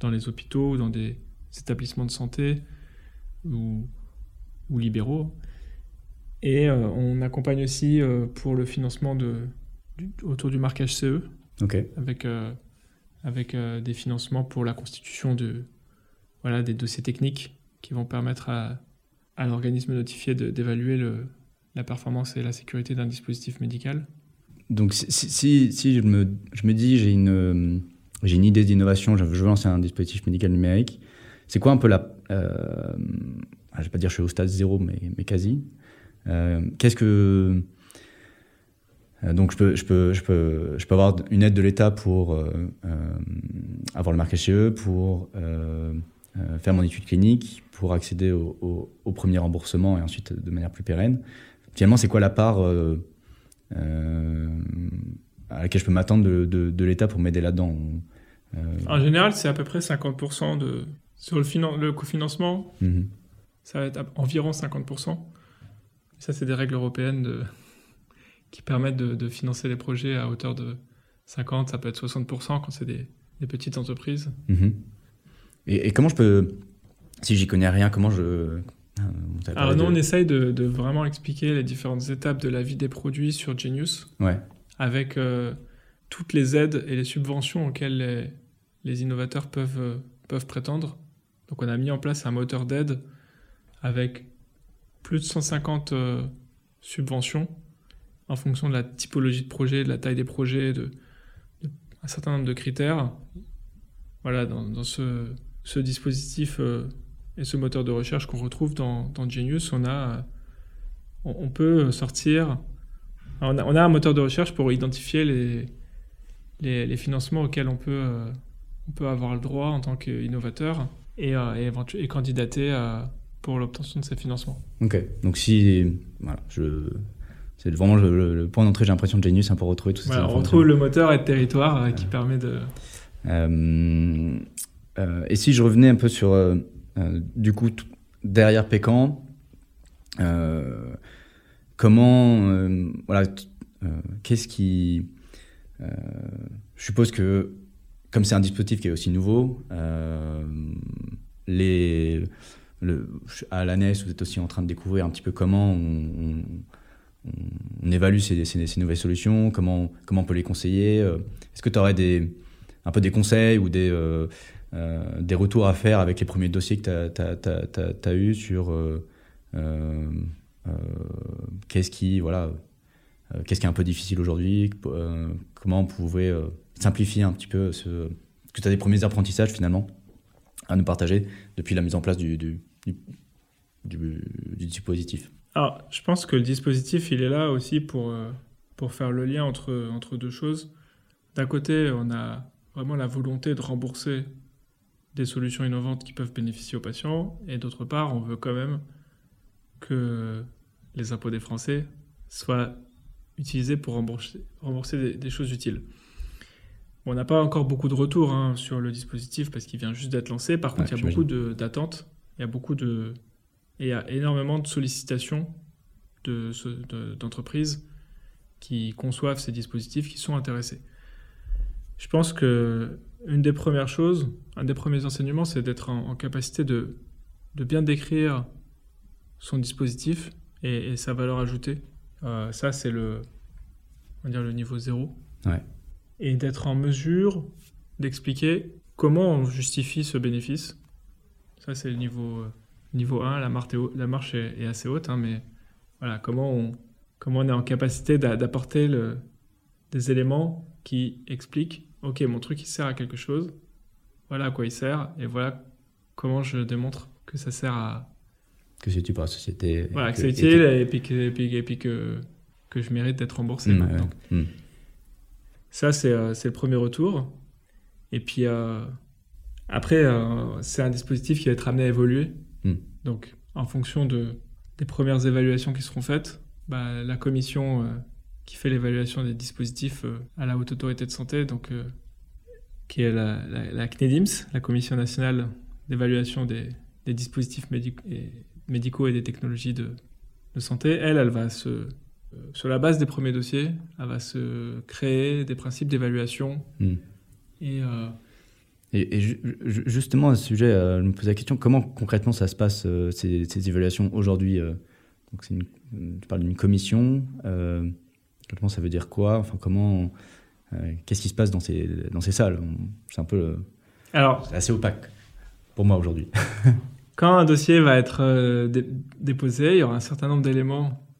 dans les hôpitaux ou dans des établissements de santé ou, ou libéraux. Et euh, on accompagne aussi euh, pour le financement de, du- autour du marquage CE avec, euh, avec des financements pour la constitution de, voilà, des dossiers techniques qui vont permettre à, à l'organisme notifié d'évaluer la performance et la sécurité d'un dispositif médical. Donc si, si, je, me, je me dis j'ai une, j'ai une idée d'innovation, je veux lancer un dispositif médical numérique, c'est quoi un peu la... Euh, je vais pas dire je suis au stade zéro, mais, mais quasi. Euh, Qu'est-ce que... euh, donc je peux, je, peux, je, peux, je peux avoir une aide de l'État pour euh, avoir le marquage CE, pour euh, euh, faire mon étude clinique, pour accéder au, au- au premier remboursement et ensuite de manière plus pérenne. Finalement, c'est quoi la part à laquelle je peux m'attendre de, de- l'État pour m'aider là-dedans? En général, c'est à peu près 50% de... Sur le, finan- le cofinancement, mhm. ça va être à- environ 50%. Ça, c'est des règles européennes de- qui permettent de, de financer les projets à hauteur de 50, ça peut être 60% quand c'est des, des petites entreprises. Mhm. Et, et comment je peux, si j'y connais rien, comment je... t'as Alors nous, de- on essaye de, de vraiment expliquer les différentes étapes de la vie des produits sur Genius, Ouais, avec euh, toutes les aides et les subventions auxquelles les, les innovateurs peuvent, euh, peuvent prétendre. Donc on a mis en place un moteur d'aide avec plus de 150 euh, subventions en fonction de la typologie de projet, de la taille des projets, de, un certain nombre de critères. Voilà, dans, ce, dispositif euh, et ce moteur de recherche qu'on retrouve dans, Genius, on, a, euh, on, peut sortir. On a, un moteur de recherche pour identifier les, financements auxquels on peut avoir le droit en tant qu'innovateur et, euh, et, candidater euh, pour l'obtention de ces financements. ok. Donc si... Voilà, je... C'est vraiment le, point d'entrée, j'ai l'impression, de Genius hein, pour retrouver tout ça. Voilà, on retrouve le moteur et le territoire euh, qui permet de. Euh, euh, et si je revenais un peu sur, euh, du coup, derrière Pécan, comment, voilà, qu'est-ce qui, je suppose que, comme c'est un dispositif qui est aussi nouveau, euh, à l'ANES, vous êtes aussi en train de découvrir un petit peu comment on, évalue ces, nouvelles solutions, comment, comment on peut les conseiller. euh, Est-ce que tu aurais des, un peu des conseils ou des, euh, retours à faire avec les premiers dossiers que tu as, eus sur qu'est-ce qui, voilà, qu'est-ce qui est un peu difficile aujourd'hui, comment on pouvait simplifier un petit peu ce. Que tu as des premiers apprentissages finalement à nous partager depuis la mise en place du, dispositif Alors, je pense que le dispositif, il est là aussi pour, euh, pour faire le lien entre, entre deux choses. D'un côté, on a vraiment la volonté de rembourser des solutions innovantes qui peuvent bénéficier aux patients, et d'autre part, on veut quand même que les impôts des Français soient utilisés pour rembourser, rembourser des choses utiles. On n'a pas encore beaucoup de retours hein, sur le dispositif parce qu'il vient juste d'être lancé. Par contre, Ouais, il y a beaucoup d'attentes, il y a beaucoup de, et il y a énormément de sollicitations de ce- de- d'entreprises qui conçoivent ces dispositifs, qui sont intéressés. Je pense que une des premières choses, un des premiers enseignements, c'est d'être en, en capacité de, de bien décrire son dispositif et, et sa valeur ajoutée. Euh, ça, c'est le, on va dire le niveau zéro. Ouais. Et d'être en mesure d'expliquer comment on justifie ce bénéfice. Ça, c'est le niveau, euh, niveau 1. La marche est, haut- la marche est, est assez haute, hein, mais voilà, comment on, comment on est en capacité d'a- d'apporter des éléments qui expliquent Ok, mon truc, il sert à quelque chose. Voilà à quoi il sert. Et voilà comment je démontre que ça sert à, que c'est utile pour la société. Voilà, que, c'est utile et, puis, que, et puis, que, que, je mérite d'être remboursé. Mmh, Donc, mmh. Ça, c'est euh, c'est le premier retour. Et puis, euh, après, euh, c'est un dispositif qui va être amené à évoluer. Mmh. Donc, en fonction de, des premières évaluations qui seront faites, bah, la commission qui fait l'évaluation des dispositifs à la Haute Autorité de Santé, donc, qui est la, la, la, CNEDIMS, la Commission nationale d'évaluation des, des, dispositifs médicaux et, médicaux et des technologies de, de santé, elle, elle va se sur la base des premiers dossiers, elle va se créer des principes d'évaluation. Mm. Et, euh... et, et ju justement, à ce sujet, euh, je me pose la question comment concrètement ça se passe, euh, ces, ces, évaluations aujourd'hui euh, Donc, une, Tu parles d'une commission. concrètement, ça veut dire quoi? Enfin, comment. Qu'est-ce qui se passe dans ces, dans ces salles? C'est un peu. Alors, assez opaque pour moi aujourd'hui. [laughs] quand un dossier va être dé déposé, il y aura un certain nombre d'éléments euh,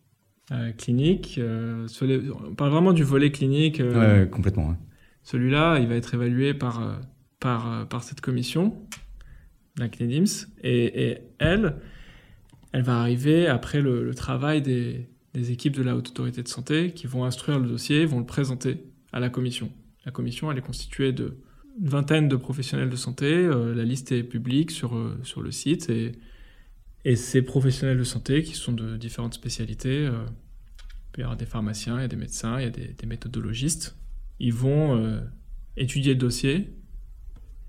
clinique. Euh, les... On parle vraiment du volet clinique. Euh, ouais, complètement. Ouais. Celui-là, il va être évalué par, par, par cette commission, la CNIDIMS, et, et, elle, elle va arriver après le, le travail des, des, équipes de la Haute Autorité de Santé qui vont instruire le dossier, vont le présenter à la commission. La commission, elle est constituée de une vingtaine de professionnels de santé. la liste est publique sur, sur le site et et ces professionnels de santé, qui sont de différentes spécialités, euh, peut y avoir des pharmaciens, il y a des médecins, il y a des, des méthodologistes, ils vont euh, étudier le dossier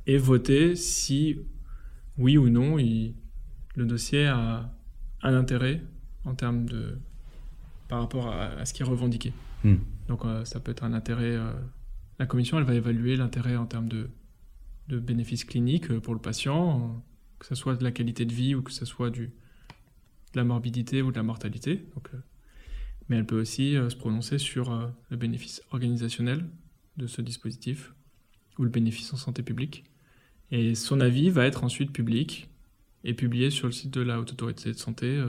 et voter si, oui ou non, il, le dossier a un intérêt en termes de par rapport à, à ce qui est revendiqué. Hmm. Donc euh, ça peut être un intérêt. Euh, la commission, elle va évaluer l'intérêt en termes de, de bénéfices cliniques pour le patient, que ce soit de la qualité de vie ou que ce soit du, de la morbidité ou de la mortalité. Donc, mais elle peut aussi euh, se prononcer sur euh, le bénéfice organisationnel de ce dispositif ou le bénéfice en santé publique. Et son avis va être ensuite public et publié sur le site de la Haute Autorité de Santé euh,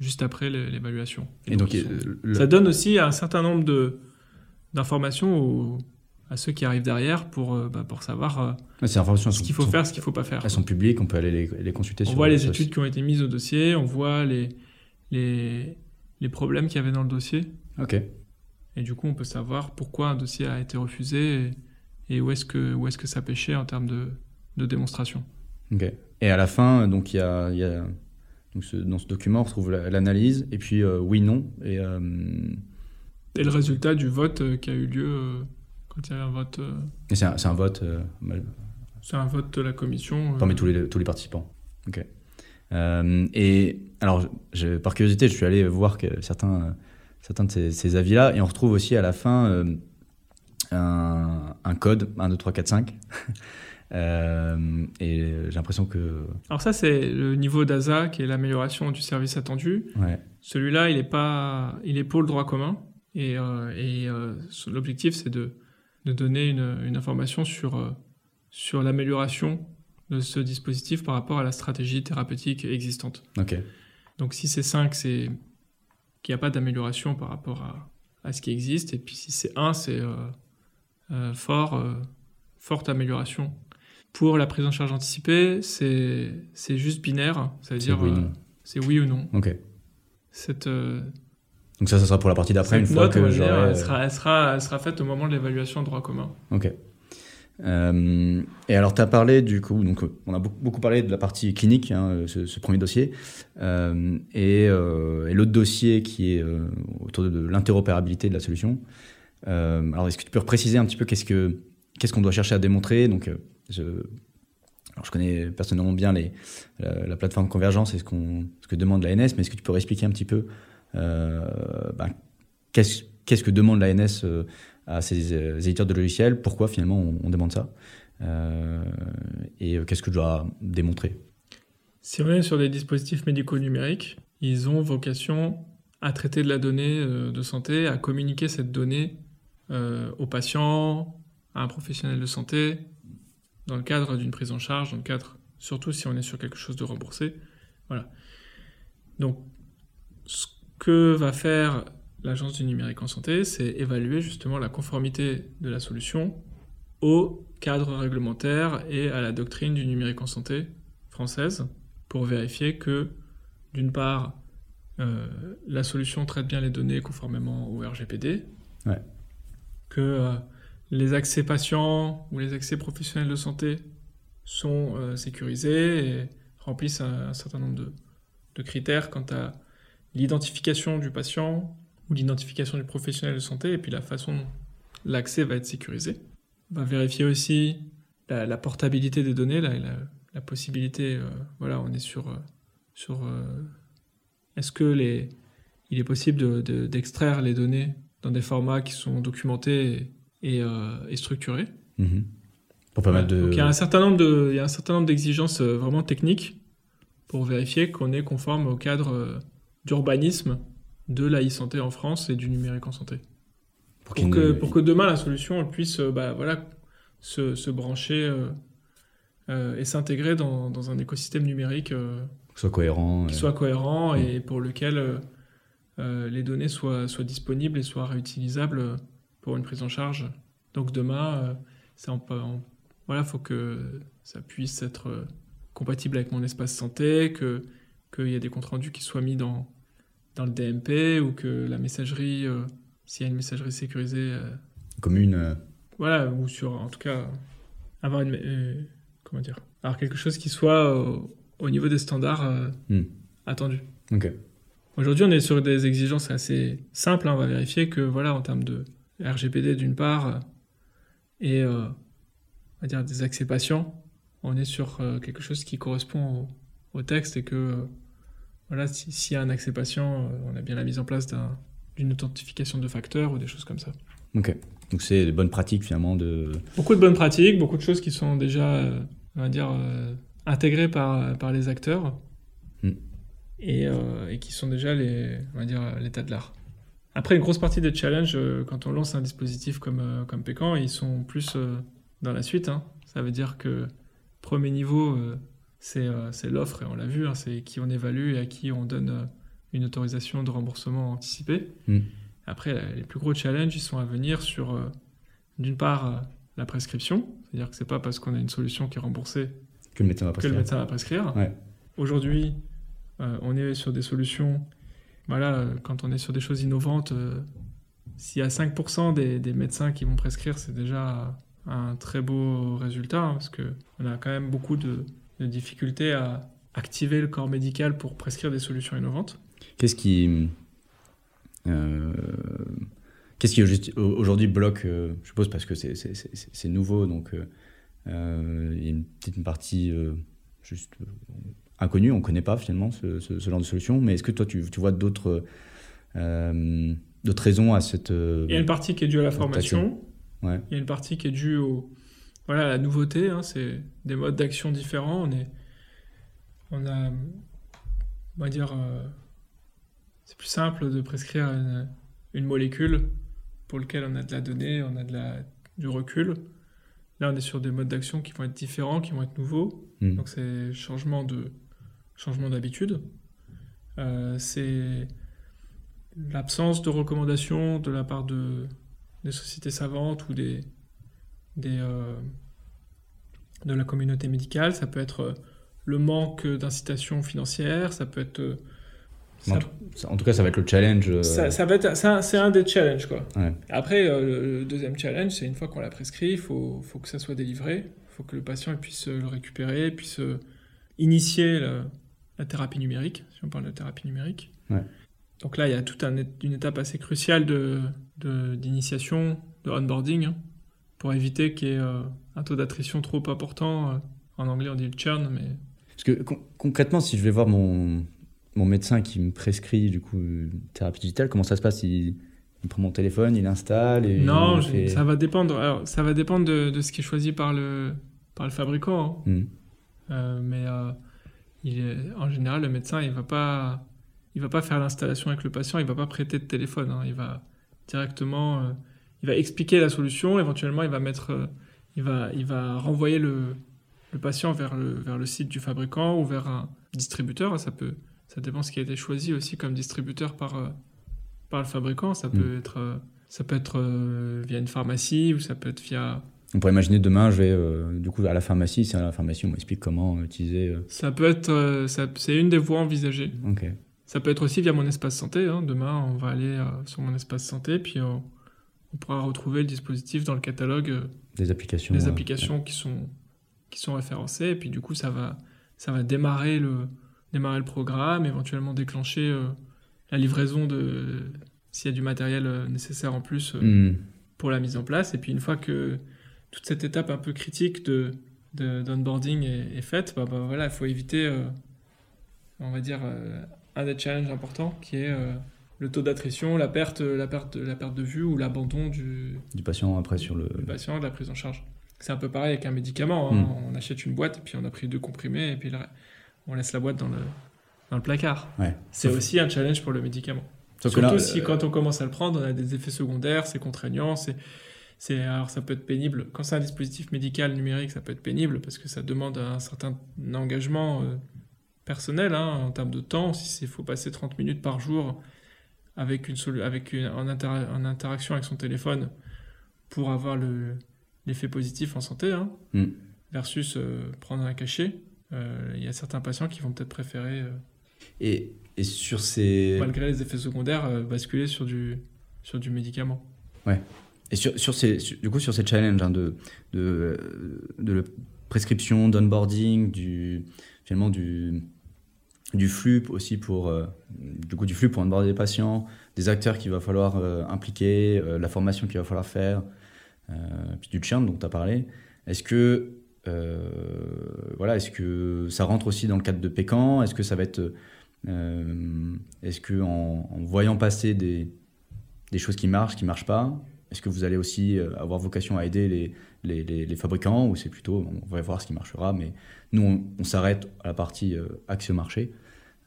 juste après l'évaluation. Et, donc, donc le... ça donne aussi un certain nombre d'informations à ceux qui arrivent derrière pour, euh, bah, pour savoir euh, ce qu'il faut faire, ce qu'il ne faut pas faire. Elles sont publiques, on peut aller les, les consulter. On sur voit les études qui ont été mises au dossier, on voit les, les, les problèmes qu'il y avait dans le dossier. Ok. Et du coup, on peut savoir pourquoi un dossier a été refusé et, et où est-ce que, où est que ça pêchait en termes de, de démonstration. Ok. Et à la fin, donc il y a, y a donc ce, dans ce document, on retrouve l'analyse et puis euh, oui, non et, euh... et le résultat du vote euh, qui a eu lieu euh, quand il y a un vote. Euh... C'est un, un, vote. Euh, c'est un vote de la commission. Parmi tous les tous les participants. Ok. Et alors, je, par curiosité, je suis allé voir que certains certains de ces, ces avis-là et on retrouve aussi à la fin un, un, code 1, 2, 3, 4, 5. Euh, et j'ai l'impression que. Alors, ça, c'est le niveau d'ASA qui est l'amélioration du service attendu. Ouais. Celui-là, il est pas, il est pour le droit commun. Et, euh, et euh, l'objectif, c'est de, de donner une, une information sur, euh, sur l'amélioration de ce dispositif par rapport à la stratégie thérapeutique existante. Donc, si c'est 5, c'est qu'il n'y a pas d'amélioration par rapport à, à, ce qui existe. Et puis, si c'est 1, c'est fort, forte amélioration pour la prise en charge anticipée, c'est juste binaire, c'est-à-dire c'est oui, oui, ou non. Cette, euh, Donc ça, ça sera pour la partie d'après, une fois que j'aurai... Elle sera, elle, sera, elle sera faite au moment de l'évaluation de droit commun. Ok. Euh, et alors, tu as parlé du coup, donc on a beaucoup, parlé de la partie clinique, hein, ce, ce, premier dossier, euh, et, euh, l'autre dossier qui est euh, autour de, l'interopérabilité de la solution. Euh, alors, est-ce que tu peux préciser un petit peu qu'est-ce que qu'est-ce qu'on doit chercher à démontrer? Donc, je, connais personnellement bien la, la plateforme Convergence et ce, qu'on, ce que demande l'ANS, mais est-ce que tu peux expliquer un petit peu euh, bah, qu'est-ce, qu'est-ce que demande l'ANS euh, à ces euh, éditeurs de logiciels Pourquoi finalement on, demande ça euh, Et qu'est-ce que je dois démontrer? Si on est sur des dispositifs médicaux numériques, ils ont vocation à traiter de la donnée de santé, à communiquer cette donnée euh, aux patients, à un professionnel de santé, dans le cadre d'une prise en charge, dans le cadre, surtout si on est sur quelque chose de remboursé. Voilà. Donc, ce que va faire l'Agence du numérique en santé, c'est évaluer justement la conformité de la solution au cadre réglementaire et à la doctrine du numérique en santé française pour vérifier que d'une part, euh, la solution traite bien les données conformément au RGPD, Ouais. que euh, les accès patients ou les accès professionnels de santé sont euh, sécurisés et remplissent un, un certain nombre de, de critères quant à l'identification du patient ou l'identification du professionnel de santé et puis la façon dont l'accès va être sécurisé. On va vérifier aussi la, la portabilité des données, la, la, la possibilité, euh, voilà, on est sur, euh, sur euh, est-ce que les, il est possible de- de- d'extraire les données dans des formats qui sont documentés et, et, et structurés. Pour mal de. Donc il y a un certain nombre de, il y a un certain nombre d'exigences vraiment techniques pour vérifier qu'on est conforme au cadre d'urbanisme de la e-santé en France et du numérique en santé. pour que, pour que demain la solution elle puisse euh, bah, voilà, se, se brancher euh, euh, et s'intégrer dans, dans un écosystème numérique euh, que ce soit cohérent. qui soit cohérent et pour lequel les données soient, soient disponibles et soient réutilisables pour une prise en charge. Donc demain, ça en, en- voilà, faut que ça puisse être compatible avec mon espace santé, que qu'il y ait des comptes rendus qui soient mis dans dans le DMP ou que la messagerie, euh, s'il y a une messagerie sécurisée, euh, commune. euh, voilà, ou sur, en tout cas, avoir une, euh, comment dire, avoir quelque chose qui soit au niveau des standards Hmm. attendus. Ok. Aujourd'hui, on est sur des exigences assez simples. hein. On va vérifier que, voilà, en termes de RGPD d'une part, et on va dire des accès patients, on est sur quelque chose qui correspond au, au texte et que, voilà, si- s'il y a un accès patient, euh, on a bien la mise en place d'un- d'une authentification de facteurs ou des choses comme ça. Ok. Donc c'est des bonnes pratiques finalement de. Beaucoup de bonnes pratiques, beaucoup de choses qui sont déjà, euh, on va dire, euh, intégrées par, par les acteurs Mm. et, euh, et qui sont déjà les, on va dire, l'état de l'art. Après, une grosse partie des challenges, quand on lance un dispositif comme, comme Pécan, ils sont plus dans la suite. hein. Ça veut dire que premier niveau, c'est euh, c'est l'offre, et on l'a vu, hein, c'est qui on évalue et à qui on donne euh, une autorisation de remboursement anticipé. Mm. Après, la- les plus gros challenges, ils sont à venir sur, euh, d'une part, euh, la prescription, c'est-à-dire que c'est pas parce qu'on a une solution qui est remboursée Que le médecin va que le prescrire. médecin va prescrire. Ouais. Aujourd'hui, euh, on est sur des solutions, voilà, euh, quand on est sur des choses innovantes, euh, s'il y a 5% des, des médecins qui vont prescrire, c'est déjà un très beau résultat, hein, parce qu'on a quand même beaucoup de, de difficultés à activer le corps médical pour prescrire des solutions innovantes. Qu'est-ce qui. euh, Qu'est-ce qui aujourd'hui- bloque, euh, je suppose, parce que c'est- nouveau, donc euh, il y a une petite partie juste inconnue, on ne connaît pas finalement ce, ce- ce genre de solution, mais est-ce que toi tu, tu vois d'autres raisons à cette. Il y a une partie qui est due à la formation, Ouais. il y a une partie qui est due au, voilà, la nouveauté, hein, c'est des modes d'action différents. On, est, on a, on va dire, euh, c'est plus simple de prescrire une, une molécule pour lequel on a de la donnée, on a de la, du recul. Là, on est sur des modes d'action qui vont être différents, qui vont être nouveaux. Mm. Donc c'est changement de changement d'habitude. Euh, c'est l'absence de recommandations de la part de des sociétés savantes ou des, des euh, de la communauté médicale. Ça peut être euh, le manque d'incitation financière. Ça peut être euh, ça, En tout cas, ça va être le challenge. ça, ça va être c'est un des challenges quoi. Ouais. Après euh, le, deuxième challenge, c'est une fois qu'on l'a prescrit, il faut, faut que ça soit délivré. Il faut que le patient puisse le récupérer, puisse initier la, la thérapie numérique, si on parle de thérapie numérique. Ouais. Donc là, il y a toute un, une étape assez cruciale de, de- d'initiation, de, onboarding, hein, pour éviter qu'il y ait euh, un taux d'attrition trop important. euh, en anglais, on dit le churn, mais Parce que con- concrètement, si je vais voir mon, mon médecin qui me prescrit du coup une thérapie digitale, comment ça se passe? Il, il prend mon téléphone, il installe et non, il je- fait- ça va dépendre. Alors, ça va dépendre de, de ce qui est choisi par le, par le fabricant. hein. Hmm. Euh, mais euh, il est- en général, le médecin, il va pas, il va pas faire l'installation avec le patient, il va pas prêter de téléphone. hein. il va directement, euh, il va expliquer la solution. Éventuellement, il va mettre, euh, il va, il va renvoyer le, le patient vers le, vers le site du fabricant ou vers un distributeur. Ça peut, ça dépend ce qui a été choisi aussi comme distributeur par, euh, par le fabricant. Ça peut être, euh, ça peut être via une pharmacie ou ça peut être via On pourrait imaginer demain, je vais du coup à la pharmacie, c'est à la pharmacie, on m'explique comment utiliser. Ça peut être, c'est une des voies envisagées. Ok. Ça peut être aussi via mon espace santé. hein. Demain, on va aller sur mon espace santé, puis on, on pourra retrouver le dispositif dans le catalogue, euh, Des applications. euh, applications qui sont qui sont référencées, et puis du coup, ça va ça va démarrer le démarrer le programme, éventuellement déclencher euh, la livraison de s'il y a du matériel euh, nécessaire en plus. euh, hmm. pour la mise en place. Et puis une fois que toute cette étape un peu critique de de- d'onboarding est, est faite, bah, bah, voilà, il faut éviter, euh, on va dire, un des challenges importants qui est le taux d'attrition, la perte, la, perte, la perte de vue ou l'abandon du, Du patient après sur le. du patient, de la prise en charge. C'est un peu pareil avec un médicament. hein. Mm. On achète une boîte et puis on a pris deux comprimés et puis on laisse la boîte dans le, dans le placard. Ouais. C'est Sauf- aussi un challenge pour le médicament. Sauf Surtout là, si euh, quand on commence à le prendre, on a des effets secondaires, c'est contraignant, c'est, c'est, alors ça peut être pénible. Quand c'est un dispositif médical numérique, ça peut être pénible parce que ça demande un certain engagement euh, personnel hein, en termes de temps. Si il faut passer 30 minutes par jour avec, une avec une, en, intera- en interaction avec son téléphone pour avoir le, l'effet positif en santé, hein, Mm. versus euh, prendre un cachet, euh, il y a certains patients qui vont peut-être préférer euh, Et, et sur ces. malgré les effets secondaires, basculer sur du, sur du médicament. Et sur, sur ces, sur- du coup, sur ces challenges hein, de, de, de la prescription, d'onboarding, du, finalement du, du flux aussi pour, euh, du coup, du flux pour des patients, des acteurs qu'il va falloir euh, impliquer, euh, la formation qu'il va falloir faire, euh, puis du churn dont tu as parlé. Est-ce que, voilà, est-ce que ça rentre aussi dans le cadre de Pécan? Est-ce que ça va être, est-ce que en, voyant passer des, des choses qui marchent, qui marchent pas, est-ce que vous allez aussi avoir vocation à aider les, les, les- fabricants? Ou c'est plutôt on va voir ce qui marchera, mais nous on, s'arrête à la partie au marché.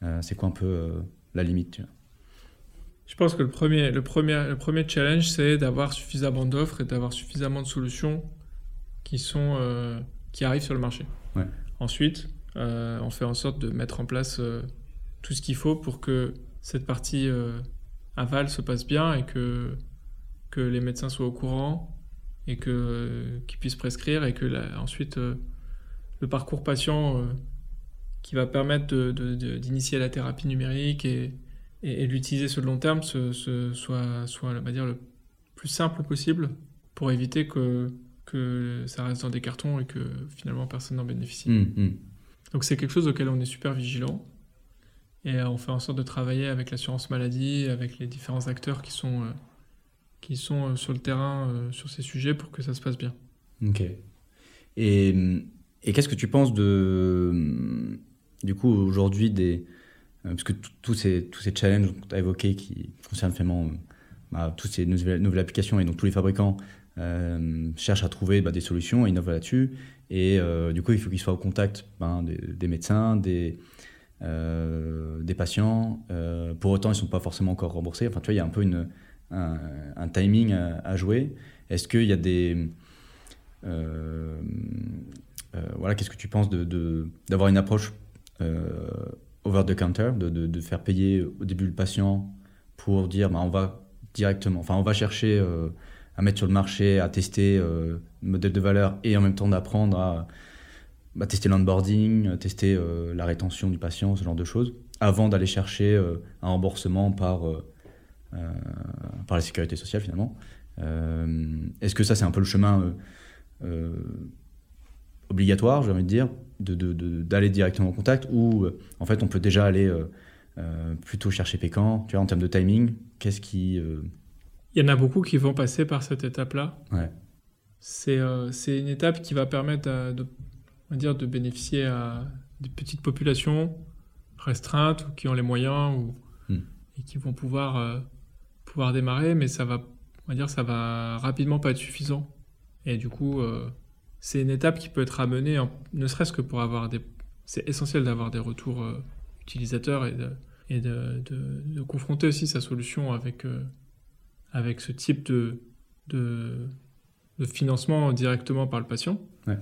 Euh, c'est quoi un peu euh, la limite tu vois? Je pense que le premier, le premier, le premier challenge, c'est d'avoir suffisamment d'offres et d'avoir suffisamment de solutions qui, sont, euh, qui arrivent sur le marché. Ouais. Ensuite, euh, on fait en sorte de mettre en place euh, tout ce qu'il faut pour que cette partie aval se passe bien et que, que les médecins soient au courant et que, qu'ils puissent prescrire et que ensuite le parcours patient qui va permettre d'initier la thérapie numérique et, et, l'utiliser sur le long terme ce, ce- soit, soit on va dire, le plus simple possible pour éviter que, que ça reste dans des cartons et que finalement personne n'en bénéficie. Hum, hum. Donc c'est quelque chose auquel on est super vigilant et euh, on fait en sorte de travailler avec l'assurance maladie, avec les différents acteurs qui sont, euh, qui sont euh, sur le terrain euh, sur ces sujets pour que ça se passe bien. Ok. Et, et qu'est-ce que tu penses de, du coup, aujourd'hui, des. euh, Parce que tous ces, tous ces challenges tu as évoqués qui concernent finalement euh, bah, toutes ces nouvelles, applications et donc tous les fabricants euh, cherchent à trouver bah, des solutions et innovent là-dessus. Et du coup, il faut qu'ils soient au contact ben, des, médecins, des, des patients. Pour autant, ils ne sont pas forcément encore remboursés. Enfin, tu vois, il y a un peu un, timing à, jouer. Est-ce qu'il y a des. voilà, qu'est-ce que tu penses de, de- d'avoir une approche over the counter, de, faire payer au début le patient pour dire bah, on va directement, enfin on va chercher euh, à mettre sur le marché, à tester euh, le modèle de valeur et en même temps d'apprendre à bah, tester l'onboarding, tester euh, la rétention du patient, ce genre de choses, avant d'aller chercher euh, un remboursement par, euh, euh, par la sécurité sociale finalement. Euh, Est-ce que ça c'est un peu le chemin euh, euh, obligatoire, j'ai envie de dire, de- de- de- d'aller directement en contact, ou euh, en fait on peut déjà aller euh, euh, plutôt chercher Pécan, tu vois, en termes de timing, qu'est-ce qui... Il y en a beaucoup qui vont passer par cette étape-là. Ouais. C'est une étape qui va permettre à- de, on va dire, de bénéficier à des petites populations restreintes ou qui ont les moyens ou, Hmm. et qui vont pouvoir, pouvoir démarrer, mais ça va, on va dire, ça va rapidement pas être suffisant. Et du coup, euh, c'est une étape qui peut être amenée, en- ne serait-ce que pour avoir des... C'est essentiel d'avoir des retours euh, utilisateurs et de, et de, de- de confronter aussi sa solution avec, euh, avec ce type de, de, de financement directement par le patient. Ouais.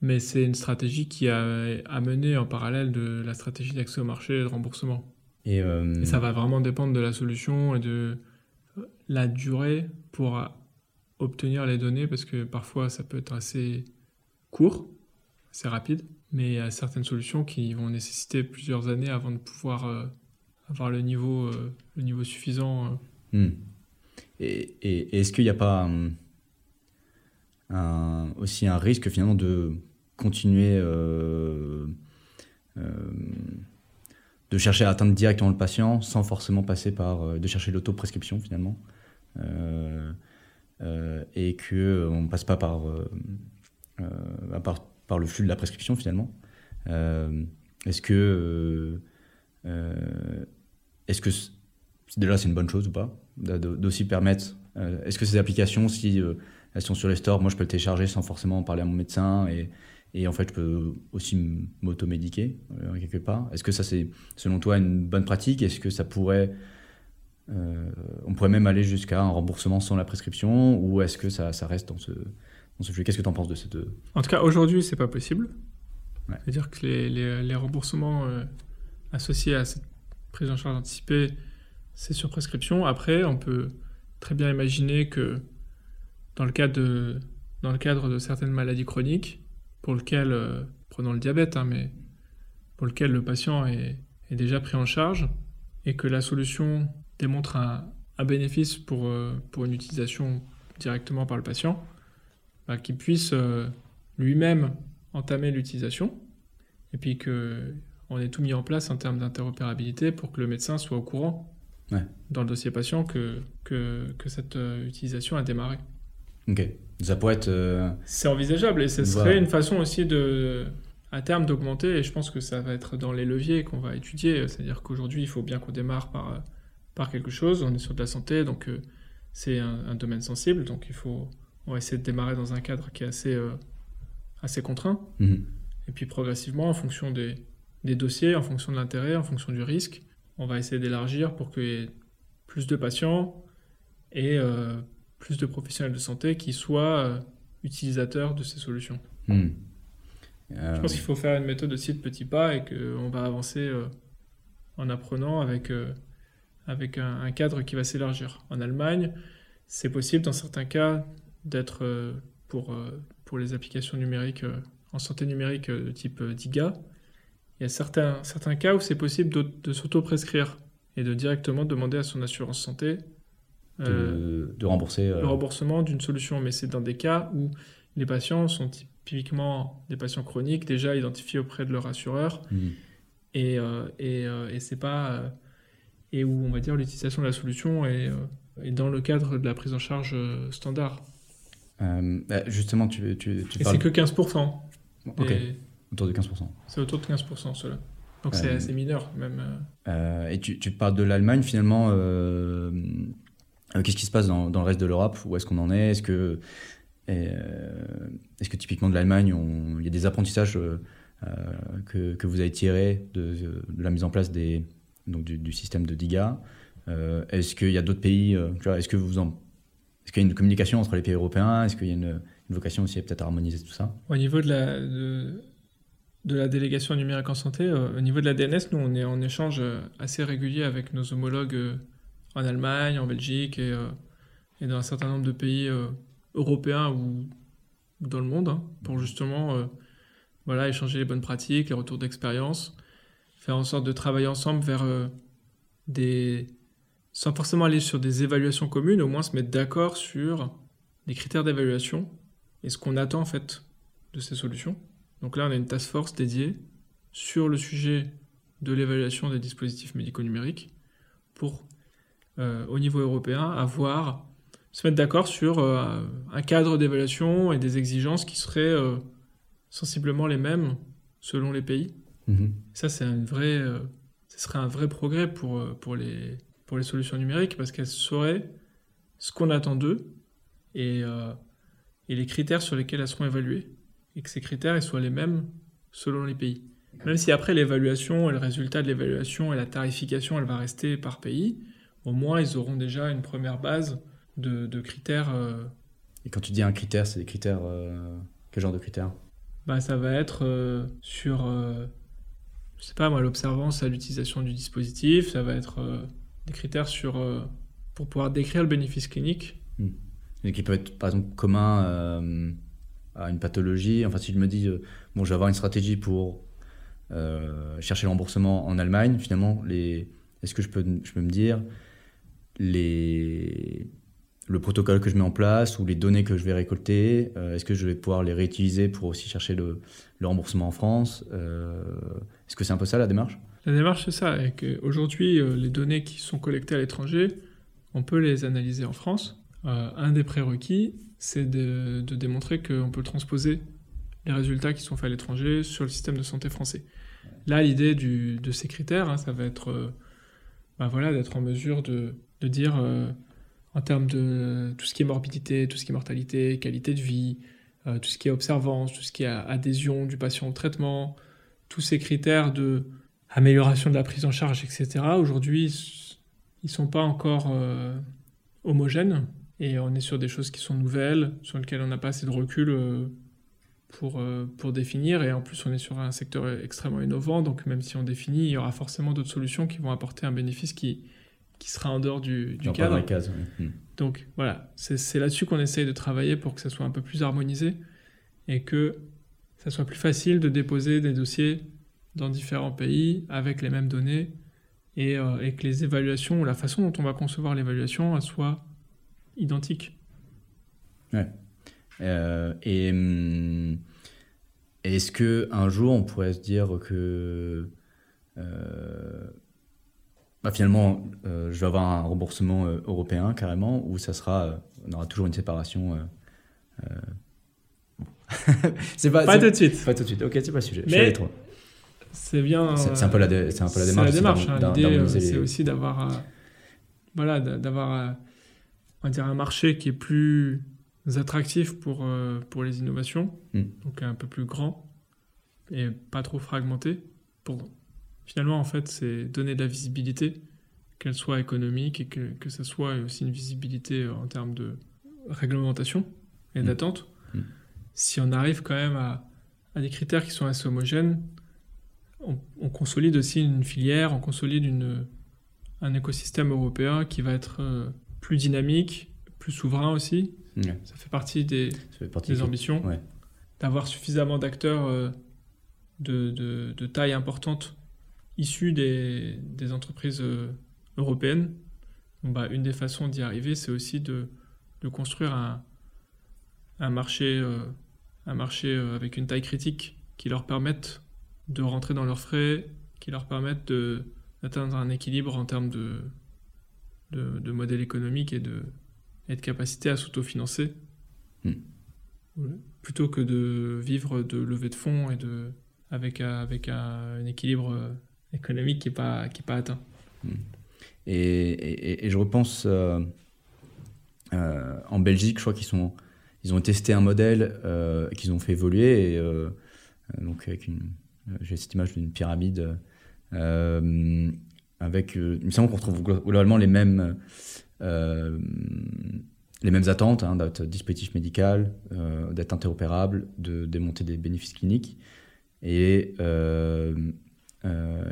Mais c'est une stratégie qui a amené en parallèle de la stratégie d'accès au marché et de remboursement. Et, euh, Et ça va vraiment dépendre de la solution et de la durée pour obtenir les données parce que parfois ça peut être assez court, assez rapide, mais il y a certaines solutions qui vont nécessiter plusieurs années avant de pouvoir euh, avoir le niveau, euh, le niveau suffisant. Hmm. Et, est-ce qu'il n'y a pas hum, aussi un risque finalement de continuer euh, euh, de chercher à atteindre directement le patient sans forcément passer par euh, de chercher l'autoprescription finalement Euh, euh, et que euh, on passe pas par, euh, euh, par le flux de la prescription finalement. Euh, est-ce que euh, euh, est-ce que déjà c'est une bonne chose ou pas d'aussi permettre euh, est-ce que ces applications si euh, elles sont sur les stores moi je peux le télécharger sans forcément en parler à mon médecin et, et en fait je peux aussi m'automédiquer euh, quelque part. Est-ce que ça c'est selon toi une bonne pratique? Est-ce que ça pourrait euh, on pourrait même aller jusqu'à un remboursement sans la prescription ou est-ce que ça, ça reste dans ce, dans ce flux? Qu'est-ce que tu en penses de cette... En tout cas, aujourd'hui, c'est pas possible. Ouais. C'est-à-dire que les, les- les remboursements euh, associés à cette prise en charge anticipée, c'est sur prescription. Après, on peut très bien imaginer que dans le cadre de, dans le cadre de certaines maladies chroniques, pour lequel, euh, prenons le diabète, hein, mais pour lequel le patient est, est déjà pris en charge, et que la solution démontre un, un bénéfice pour, euh, pour une utilisation directement par le patient, bah, qu'il puisse euh, lui-même entamer l'utilisation, et puis que on ait tout mis en place en termes d'interopérabilité pour que le médecin soit au courant Ouais. dans le dossier patient que, que, que cette euh, utilisation a démarré. Ok. Ça pourrait être... euh, C'est envisageable et ce serait Voilà. une façon aussi de, à terme d'augmenter, et je pense que ça va être dans les leviers qu'on va étudier, c'est-à-dire qu'aujourd'hui il faut bien qu'on démarre par, par quelque chose, on est sur de la santé, donc euh, c'est un, un domaine sensible, donc il faut, on va essayer de démarrer dans un cadre qui est assez, euh, assez contraint, mhm. et puis progressivement, en fonction des, des dossiers, en fonction de l'intérêt, en fonction du risque, on va essayer d'élargir pour qu'il y ait plus de patients et euh, plus de professionnels de santé qui soient utilisateurs de ces solutions. Mhm. Je pense qu'il faut faire une méthode aussi de petits pas et qu'on va avancer en apprenant avec, avec un, un cadre qui va s'élargir. En Allemagne, c'est possible dans certains cas d'être euh, pour, euh, pour les applications numériques euh, en santé numérique de type DIGA. Il y a certains, certains cas où c'est possible de, de s'auto-prescrire et de directement demander à son assurance santé de, de rembourser... le remboursement d'une solution, mais c'est dans des cas où les patients sont typiquement des patients chroniques déjà identifiés auprès de leur assureur mhm. et, euh, et, euh, et c'est pas et où on va dire l'utilisation de la solution est, euh, est dans le cadre de la prise en charge euh, standard. Euh, bah, justement, tu, tu, tu Et parles... c'est que 15%. Ok, Et autour de 15%. C'est autour de 15% cela. Donc c'est assez mineur même. euh. Et tu, tu parles de l'Allemagne, finalement, qu'est-ce qui se passe dans, dans le reste de l'Europe? Où est-ce qu'on en est? Est-ce que, est-ce que typiquement de l'Allemagne, on- il y a des apprentissages que, que vous avez tirés de, de la mise en place des, donc du, système de DIGA. Euh, Est-ce qu'il y a d'autres pays euh, Est-ce que vous en, qu'il y a une communication entre les pays européens? Est-ce qu'il y a une, vocation aussi à peut-être harmoniser tout ça? Au niveau de la, délégation numérique en santé, euh, au niveau de la DNS, nous, on est en échange assez régulier avec nos homologues en Allemagne, en Belgique et, dans un certain nombre de pays européens ou, dans le monde, hein, pour justement échanger les bonnes pratiques, les retours d'expérience, faire en sorte de travailler ensemble vers euh, des... sans forcément aller sur des évaluations communes, au moins se mettre d'accord sur des critères d'évaluation et ce qu'on attend en fait de ces solutions. Donc là, on a une task force dédiée sur le sujet de l'évaluation des dispositifs médicaux numériques pour, euh, au niveau européen, avoir, se mettre d'accord sur euh, un cadre d'évaluation et des exigences qui seraient sensiblement les mêmes selon les pays. Mhm. Ça, c'est une vraie, euh, ce serait un vrai progrès pour, euh, pour, les, pour les solutions numériques parce qu'elles sauraient ce qu'on attend d'eux et, euh, et les critères sur lesquels elles seront évaluées. Et que ces critères ils soient les mêmes selon les pays. Même si après l'évaluation et le résultat de l'évaluation et la tarification, elle va rester par pays, au moins ils auront déjà une première base de, de critères. euh, Et quand tu dis un critère, c'est des critères... quel genre de critères? Bah, ça va être euh, sur, euh, je sais pas moi, l'observance à l'utilisation du dispositif, ça va être euh, des critères sur, euh, pour pouvoir décrire le bénéfice clinique. qui peuvent être par exemple communs à une pathologie. Enfin, si je me dis, bon, je vais avoir une stratégie pour chercher le remboursement en Allemagne, finalement, les... est-ce que je peux, je peux me dire, les le protocole que je mets en place ou les données que je vais récolter, euh, est-ce que je vais pouvoir les réutiliser pour aussi chercher le, remboursement en France euh, Est-ce que c'est un peu ça la démarche? La démarche, c'est ça. Aujourd'hui, euh, les données qui sont collectées à l'étranger, on peut les analyser en France. un des prérequis, c'est de, démontrer qu'on peut transposer les résultats qui sont faits à l'étranger sur le système de santé français. Là, l'idée de ces critères, hein, ça va être bah voilà, d'être en mesure de, de dire en termes de tout ce qui est morbidité, tout ce qui est mortalité, qualité de vie, euh, tout ce qui est observance, tout ce qui est adhésion du patient au traitement, tous ces critères de amélioration de la prise en charge, etc. Aujourd'hui, ils sont pas encore euh, homogènes et on est sur des choses qui sont nouvelles, sur lesquelles on n'a pas assez de recul euh, pour, pour définir et en plus on est sur un secteur extrêmement innovant, donc même si on définit, il y aura forcément d'autres solutions qui vont apporter un bénéfice qui, qui sera en dehors du, du cadre. Hmm. Donc voilà, c'est là-dessus qu'on essaye de travailler pour que ça soit un peu plus harmonisé et que ça soit plus facile de déposer des dossiers dans différents pays avec les mêmes données et, euh, et que les évaluations ou la façon dont on va concevoir l'évaluation soit identique. Ouais. Euh, et hum, est-ce que un jour on pourrait se dire que euh, bah, finalement, euh, je vais avoir un remboursement euh, européen carrément, ou ça sera, euh, on aura toujours une séparation. [laughs] c'est pas, pas tout de suite. Pas tout de suite. Ok, c'est pas le sujet. Mais c'est bien. C'est un peu la, c'est un peu la démarche. La démarche. Hein. L'idée, c'est aussi d'avoir, voilà, d'avoir, on va dire un marché qui est plus attractif pour pour les innovations, hmm. donc un peu plus grand et pas trop fragmenté pour Finalement, en fait, c'est donner de la visibilité, qu'elle soit économique et que, que ça soit aussi une visibilité en termes de réglementation et mmh. d'attente. Mmh. Si on arrive quand même à, à, des critères qui sont assez homogènes, on, consolide aussi une filière, on consolide une, un écosystème européen qui va être euh, plus dynamique, plus souverain aussi. Ça fait partie des, des ambitions. D'avoir suffisamment d'acteurs euh, de, de, de, taille importante issus des, des entreprises euh, européennes. bah, une des façons d'y arriver, c'est aussi de, de, construire un, un marché, euh, un marché euh, avec une taille critique qui leur permette de rentrer dans leurs frais, qui leur permette d'atteindre un équilibre en termes de, de, de, modèle économique et de, et de capacité à s'autofinancer. Hmm. Plutôt que de vivre de levée de fonds et de, avec, avec un équilibre économique qui n'est pas, qui est pas atteint. Hmm. Et, et, je repense euh, euh, en Belgique, je crois qu'ils ils ont testé un modèle euh, qu'ils ont fait évoluer, et, donc avec une, j'ai cette image d'une pyramide avec, il me semble qu'on retrouve globalement les mêmes, les mêmes attentes hein, d'être dispositif médical, d'être interopérable, de démonter des bénéfices cliniques. Et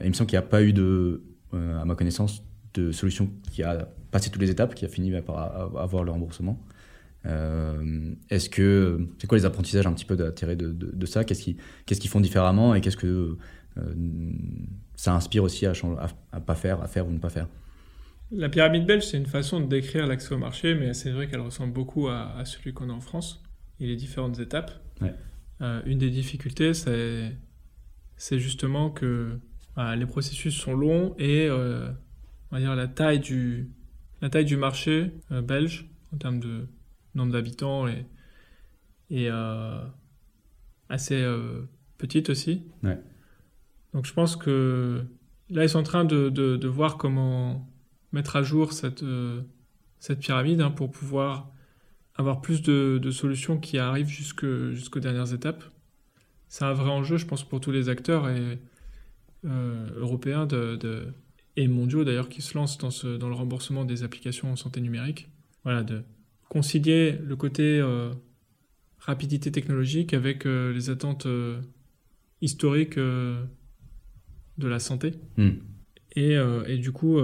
il me semble qu'il n'y a pas eu de, euh, à ma connaissance, de solution qui a passé toutes les étapes, qui a fini par avoir le remboursement. Euh, est-ce que c'est quoi les apprentissages un petit peu de, de, de, ça? Qu'est-ce qu'ils font différemment et qu'est-ce que ça inspire aussi à, à, pas faire, à faire ou ne pas faire? La pyramide belge, c'est une façon de décrire l'accès au marché, mais c'est vrai qu'elle ressemble beaucoup à, à celui qu'on a en France et les différentes étapes. une des difficultés, c'est justement que bah, les processus sont longs et euh, on va dire la taille du, la taille du marché euh, belge en termes de nombre d'habitants est, euh, assez petite aussi. Donc je pense que là ils sont en train de, de, voir comment mettre à jour cette, cette pyramide hein, pour pouvoir avoir plus de, de solutions qui arrivent jusqu'aux dernières étapes c'est un vrai enjeu, je pense, pour tous les acteurs et, euh, européens de, et mondiaux d'ailleurs qui se lancent dans, ce, dans le remboursement des applications en santé numérique. Voilà, de concilier le côté euh, rapidité technologique avec euh, les attentes historiques de la santé. Hmm. Et, et, du coup,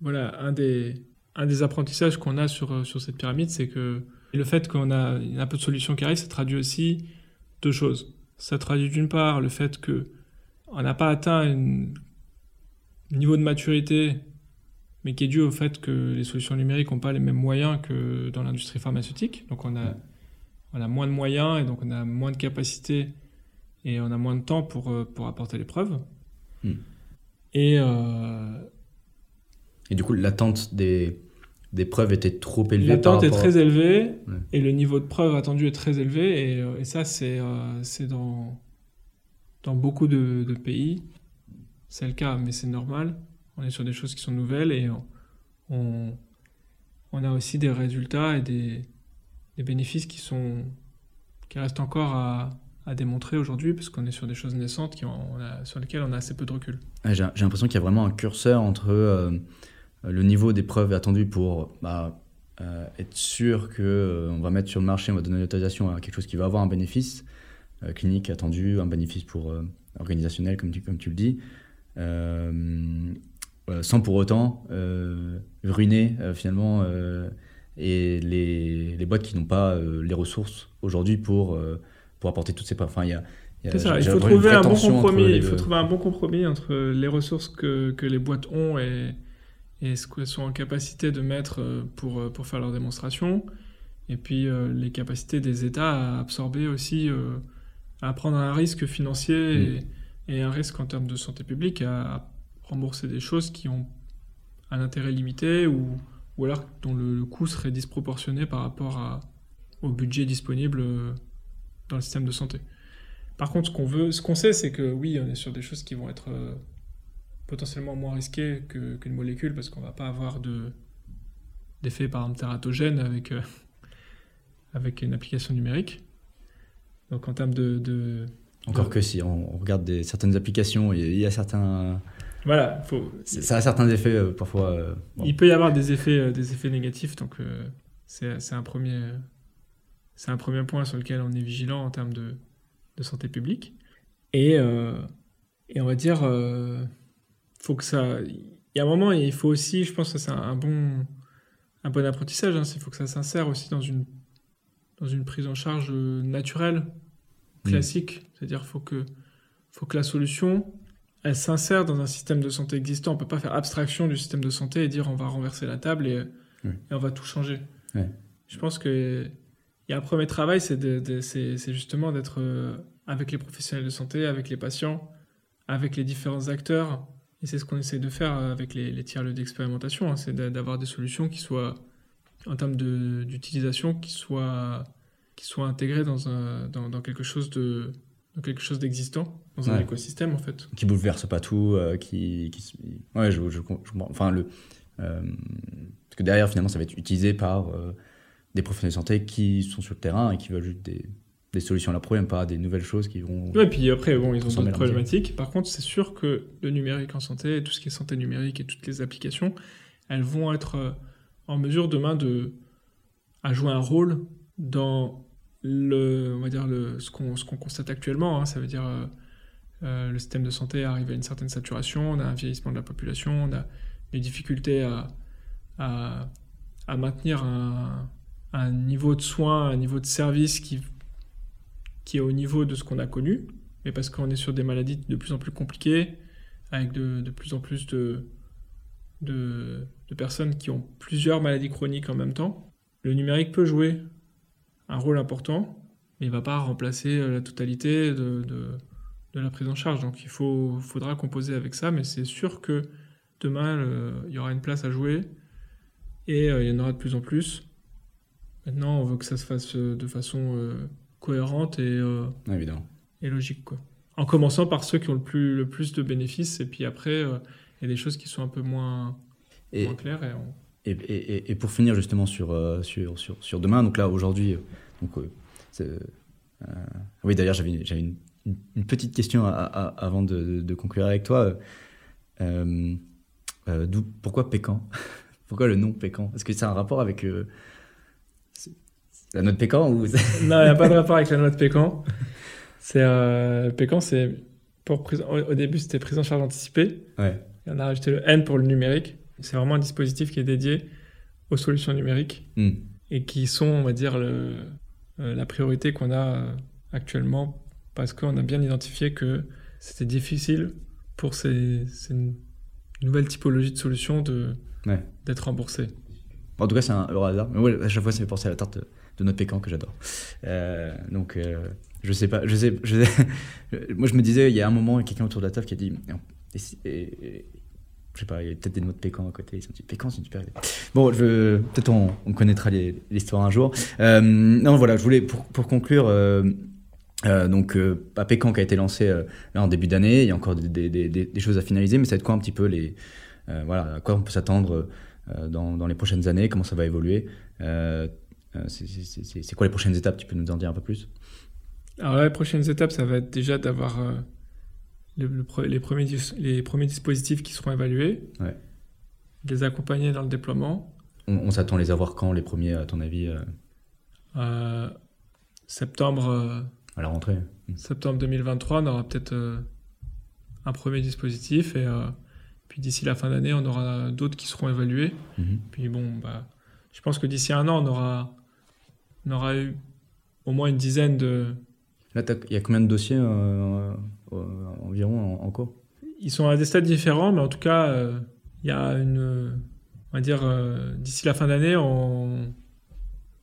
voilà, un des, un des apprentissages qu'on a sur, sur cette pyramide, c'est que le fait qu'on a un peu de solutions qui arrivent, ça traduit aussi deux choses. Ça traduit d'une part le fait que on n'a pas atteint un niveau de maturité, mais qui est dû au fait que les solutions numériques n'ont pas les mêmes moyens que dans l'industrie pharmaceutique. Donc on a, on a moins de moyens et donc on a moins de capacités et on a moins de temps pour, euh, pour apporter les preuves. Hmm. Et, euh, et du coup, l'attente des, des preuves était trop élevée. L'attente est très élevée et le niveau de preuve attendu est très élevé. Et, euh, et ça, c'est c'est dans, dans beaucoup de, pays. C'est le cas, mais c'est normal. On est sur des choses qui sont nouvelles et on, on a aussi des résultats et des, bénéfices qui, sont, qui restent encore à, démontrer aujourd'hui, parce qu'on est sur des choses naissantes sur lesquelles on a assez peu de recul. J'ai l'impression qu'il y a vraiment un curseur entre euh, le niveau des preuves attendues pour bah, euh, être sûr qu'on euh, va mettre sur le marché, on va donner l'autorisation à quelque chose qui va avoir un bénéfice clinique attendu, un bénéfice pour organisationnel, comme tu, comme tu le dis, sans pour autant ruiner finalement et les, les, boîtes qui n'ont pas les ressources aujourd'hui pour pour apporter toutes ces preuves. Enfin, il y a, il, ça, il faut trouver un bon compromis. Il faut trouver un bon compromis entre les ressources que, que les boîtes ont et, et ce qu'elles sont en capacité de mettre euh, pour, euh, pour faire leur démonstration. Et puis euh, les capacités des États à absorber aussi, à prendre un risque financier mm. et, un risque en termes de santé publique, à, rembourser des choses qui ont un intérêt limité ou, ou alors dont le, coût serait disproportionné par rapport à, au budget disponible dans le système de santé. Par contre, ce qu'on veut, ce qu'on sait, c'est que oui, on est sur des choses qui vont être euh, potentiellement moins risquées qu'une molécule parce qu'on va pas avoir de d'effet par exemple tératogène avec euh, avec une application numérique. Donc en termes de, encore que si on regarde des, certaines applications, il y a certains voilà, faut... ça a certains effets euh, parfois. Il peut y avoir des effets des effets négatifs, donc c'est un premier un premier point sur lequel on est vigilant en termes de, santé publique. Et, euh, et, on va dire, euh, faut que ça. Il y a un moment, il faut aussi, je pense que c'est un, bon, un bon apprentissage. Hein, il faut que ça s'insère aussi dans une, dans une prise en charge naturelle, classique. C'est-à-dire, faut que, faut que la solution, elle s'insère dans un système de santé existant. On peut pas faire abstraction du système de santé et dire on va renverser la table et, et on va tout changer. Je pense que et un premier travail, c'est justement d'être euh, avec les professionnels de santé, avec les patients, avec les différents acteurs. Et c'est ce qu'on essaie de faire avec les, les tiers d'expérimentation, hein. c'est d'avoir des solutions qui soient, en termes d'utilisation, qui soient, qui soient intégrées dans, un, dans, dans quelque chose de quelque chose d'existant dans un écosystème en fait qui bouleverse pas tout euh, qui, qui, ouais je, je, enfin le euh, parce que derrière finalement ça va être utilisé par des professionnels de santé qui sont sur le terrain et qui veulent juste des, des solutions à leurs problèmes, pas des nouvelles choses qui vont. Ouais, puis après, bon, ils ont d'autres problématiques. Par contre, c'est sûr que le numérique en santé, tout ce qui est santé numérique et toutes les applications, elles vont être euh, en mesure demain de à jouer un rôle dans le, on va dire le, ce qu'on constate actuellement. Hein. ça veut dire euh, euh, le système de santé arrive à une certaine saturation, on a un vieillissement de la population, on a des difficultés à, maintenir un, un niveau de soins, un niveau de service qui, est au niveau de ce qu'on a connu, mais parce qu'on est sur des maladies de plus en plus compliquées, avec de, plus en plus de, de, personnes qui ont plusieurs maladies chroniques en même temps. Le numérique peut jouer un rôle important, mais il ne va pas remplacer euh, la totalité de, de, de, la prise en charge. Donc il faut, faudra composer avec ça, mais c'est sûr que demain, il y aura une place à jouer, et euh, il y en aura de plus en plus. Maintenant, on veut que ça se fasse euh, de façon euh, cohérente et, euh, et logique. Quoi. En commençant par ceux qui ont le plus, le plus de bénéfices, et puis après, il y a des choses qui sont un peu moins, moins. Et, et, et, pour finir justement sur, sur, sur, sur, demain, donc là, aujourd'hui, donc, oui, d'ailleurs, j'avais une, une, petite question avant de, de, conclure avec toi. pourquoi Pécan? [laughs] Pourquoi le nom Pécan? Est-ce que c'est un rapport avec la noix de pécan ou... Non, il n'y a pas de [laughs] rapport avec la noix de pécan. C'est euh, pécan, c'est pour au début c'était prise en charge anticipée. Ouais. Et on a rajouté le N pour le numérique. C'est vraiment un dispositif qui est dédié aux solutions numériques Hmm. et qui sont, on va dire, le- euh, la priorité qu'on a euh, actuellement parce qu'on a bien identifié que c'était difficile pour ces, ces nouvelles typologies de solutions de, Ouais. d'être remboursées. En tout cas, c'est un hasard. Mais ouais, à chaque fois, ça me fait penser à la tarte de notre pécan que j'adore. Euh, donc, euh, je sais pas. Je sais, je sais- [laughs] moi, je me disais, il y a un moment, il y a quelqu'un autour de la table qui a dit. Et- et- je sais pas, il y a peut-être des noix de pécan à côté. Ils sont dit, pécan, c'est une super idée. Bon, peut-être on, on connaîtra l'histoire un jour. Euh, non, voilà, je voulais, pour, conclure. euh, euh, donc, à Pécan qui a été lancé là en début d'année, il y a encore des, choses à finaliser, mais ça va être quoi un petit peu les, voilà, à quoi on peut s'attendre dans, dans les prochaines années, comment ça va évoluer? C'est- quoi les prochaines étapes? Tu peux nous en dire un peu plus? Alors là, les prochaines étapes, ça va être déjà d'avoir le- le pre- les, premiers, les premiers dispositifs qui seront évalués, Ouais. les accompagner dans le déploiement. On, on s'attend à les avoir quand les premiers, à ton avis, euh, Euh, septembre, euh, à la rentrée septembre 2023, on aura peut-être un premier dispositif et puis d'ici la fin d'année, on aura d'autres qui seront évalués. Mhm. Puis bon, bah, je pense que d'ici un an, on aura, on aura eu au moins une dizaine de. Là, il y a combien de dossiers euh, euh, environ en, en cours? Ils sont à des stades différents, mais en tout cas, euh, il y a une. On va dire, euh, d'ici la fin d'année, on,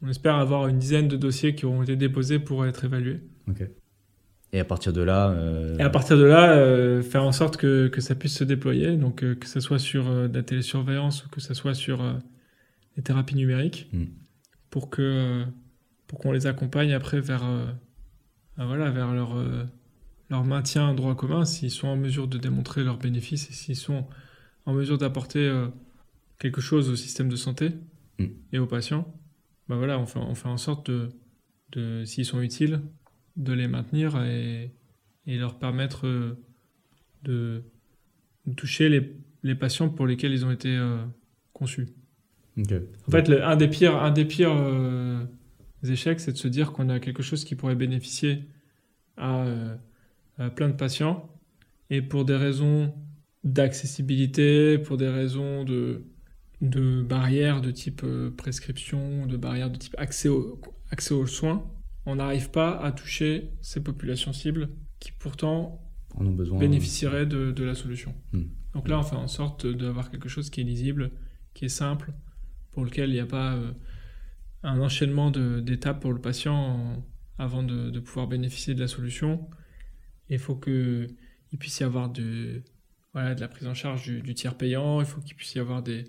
on espère avoir une dizaine de dossiers qui auront été déposés pour être évalués. Ok. Et à partir de là, euh, Et à partir de là, euh, faire en sorte que, que ça puisse se déployer, donc euh, que ce soit sur euh, de la télésurveillance ou que ce soit sur euh, les thérapies numériques, Mm. pour que euh, pour qu'on les accompagne après vers euh, voilà vers leur euh, leur maintien en droit commun, s'ils sont en mesure de démontrer leurs bénéfices et s'ils sont en mesure d'apporter euh, quelque chose au système de santé Mm. et aux patients, bah voilà, on fait, on fait en sorte de, de s'ils sont utiles, de les maintenir et, et leur permettre euh, de, de toucher les, les patients pour lesquels ils ont été euh, conçus. En fait, le- un des pires, un des pires euh, échecs, c'est de se dire qu'on a quelque chose qui pourrait bénéficier à, euh, à plein de patients et pour des raisons d'accessibilité, pour des raisons de, de barrières de type euh, prescription, de barrières de type accès, au- accès aux soins, on n'arrive pas à toucher ces populations cibles qui pourtant En ont besoin. bénéficieraient de, de la solution. Hmm. Donc là, on fait en sorte d'avoir quelque chose qui est lisible, qui est simple, pour lequel il n'y a pas euh, un enchaînement d'étapes pour le patient en- avant de, de pouvoir bénéficier de la solution. Il faut qu'il puisse y avoir de, voilà, de la prise en charge du, du tiers payant, il faut qu'il puisse y avoir des,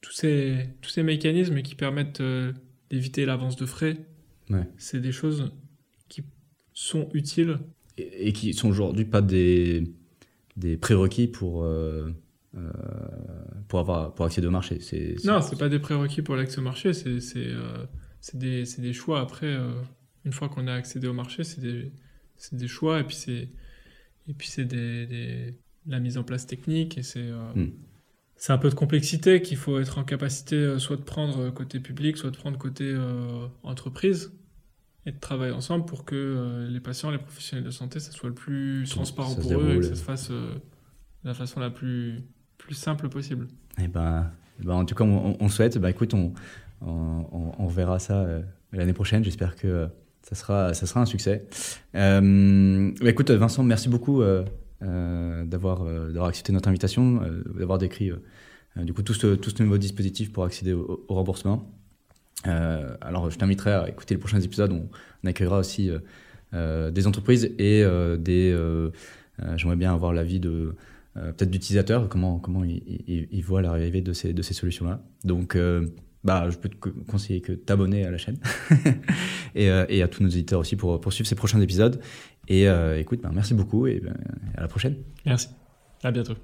tous ces, tous ces mécanismes qui permettent euh, d'éviter l'avance de frais. Ouais. C'est des choses qui sont utiles Et, et qui sont aujourd'hui pas des, des prérequis pour, euh, pour, avoir, pour accéder au marché. C'est, c'est- Non, c'est pas des prérequis pour l'accès au marché, c'est c'est, euh, c'est des, des choix. Après, euh, une fois qu'on a accédé au marché, c'est des, des choix et puis c'est et puis c'est des, des- la mise en place technique et c'est euh, Mm. c'est un peu de complexité qu'il faut être en capacité euh, soit de prendre côté public, soit de prendre côté euh, entreprise et de travailler ensemble pour que euh, les patients, les professionnels de santé, ça soit le plus transparent ça pour eux et que ça se fasse euh, de la façon la plus plus simple possible. Eh ben, eh ben, en tout cas, on, on souhaite. Bah, écoute, on, on, on- verra ça euh, l'année prochaine. J'espère que euh, ça sera, ça sera un succès. Euh, bah, écoute, Vincent, merci beaucoup euh, d'avoir d'avoir accepté notre invitation, d'avoir décrit du coup tout ce, tout ce nouveau dispositif pour accéder au, remboursement. Alors, je t'inviterai à écouter les prochains épisodes. On, on accueillera aussi des entreprises et des. J'aimerais bien avoir l'avis de peut-être d'utilisateurs, comment, comment ils, voient l'arrivée de ces, de ces solutions-là. Donc, euh, bah, je peux te co- conseiller que t'abonner à la chaîne [laughs] et, euh, et à tous nos éditeurs aussi pour, pour suivre ces prochains épisodes. Et euh, écoute, bah, merci beaucoup et à la prochaine. Merci. À bientôt.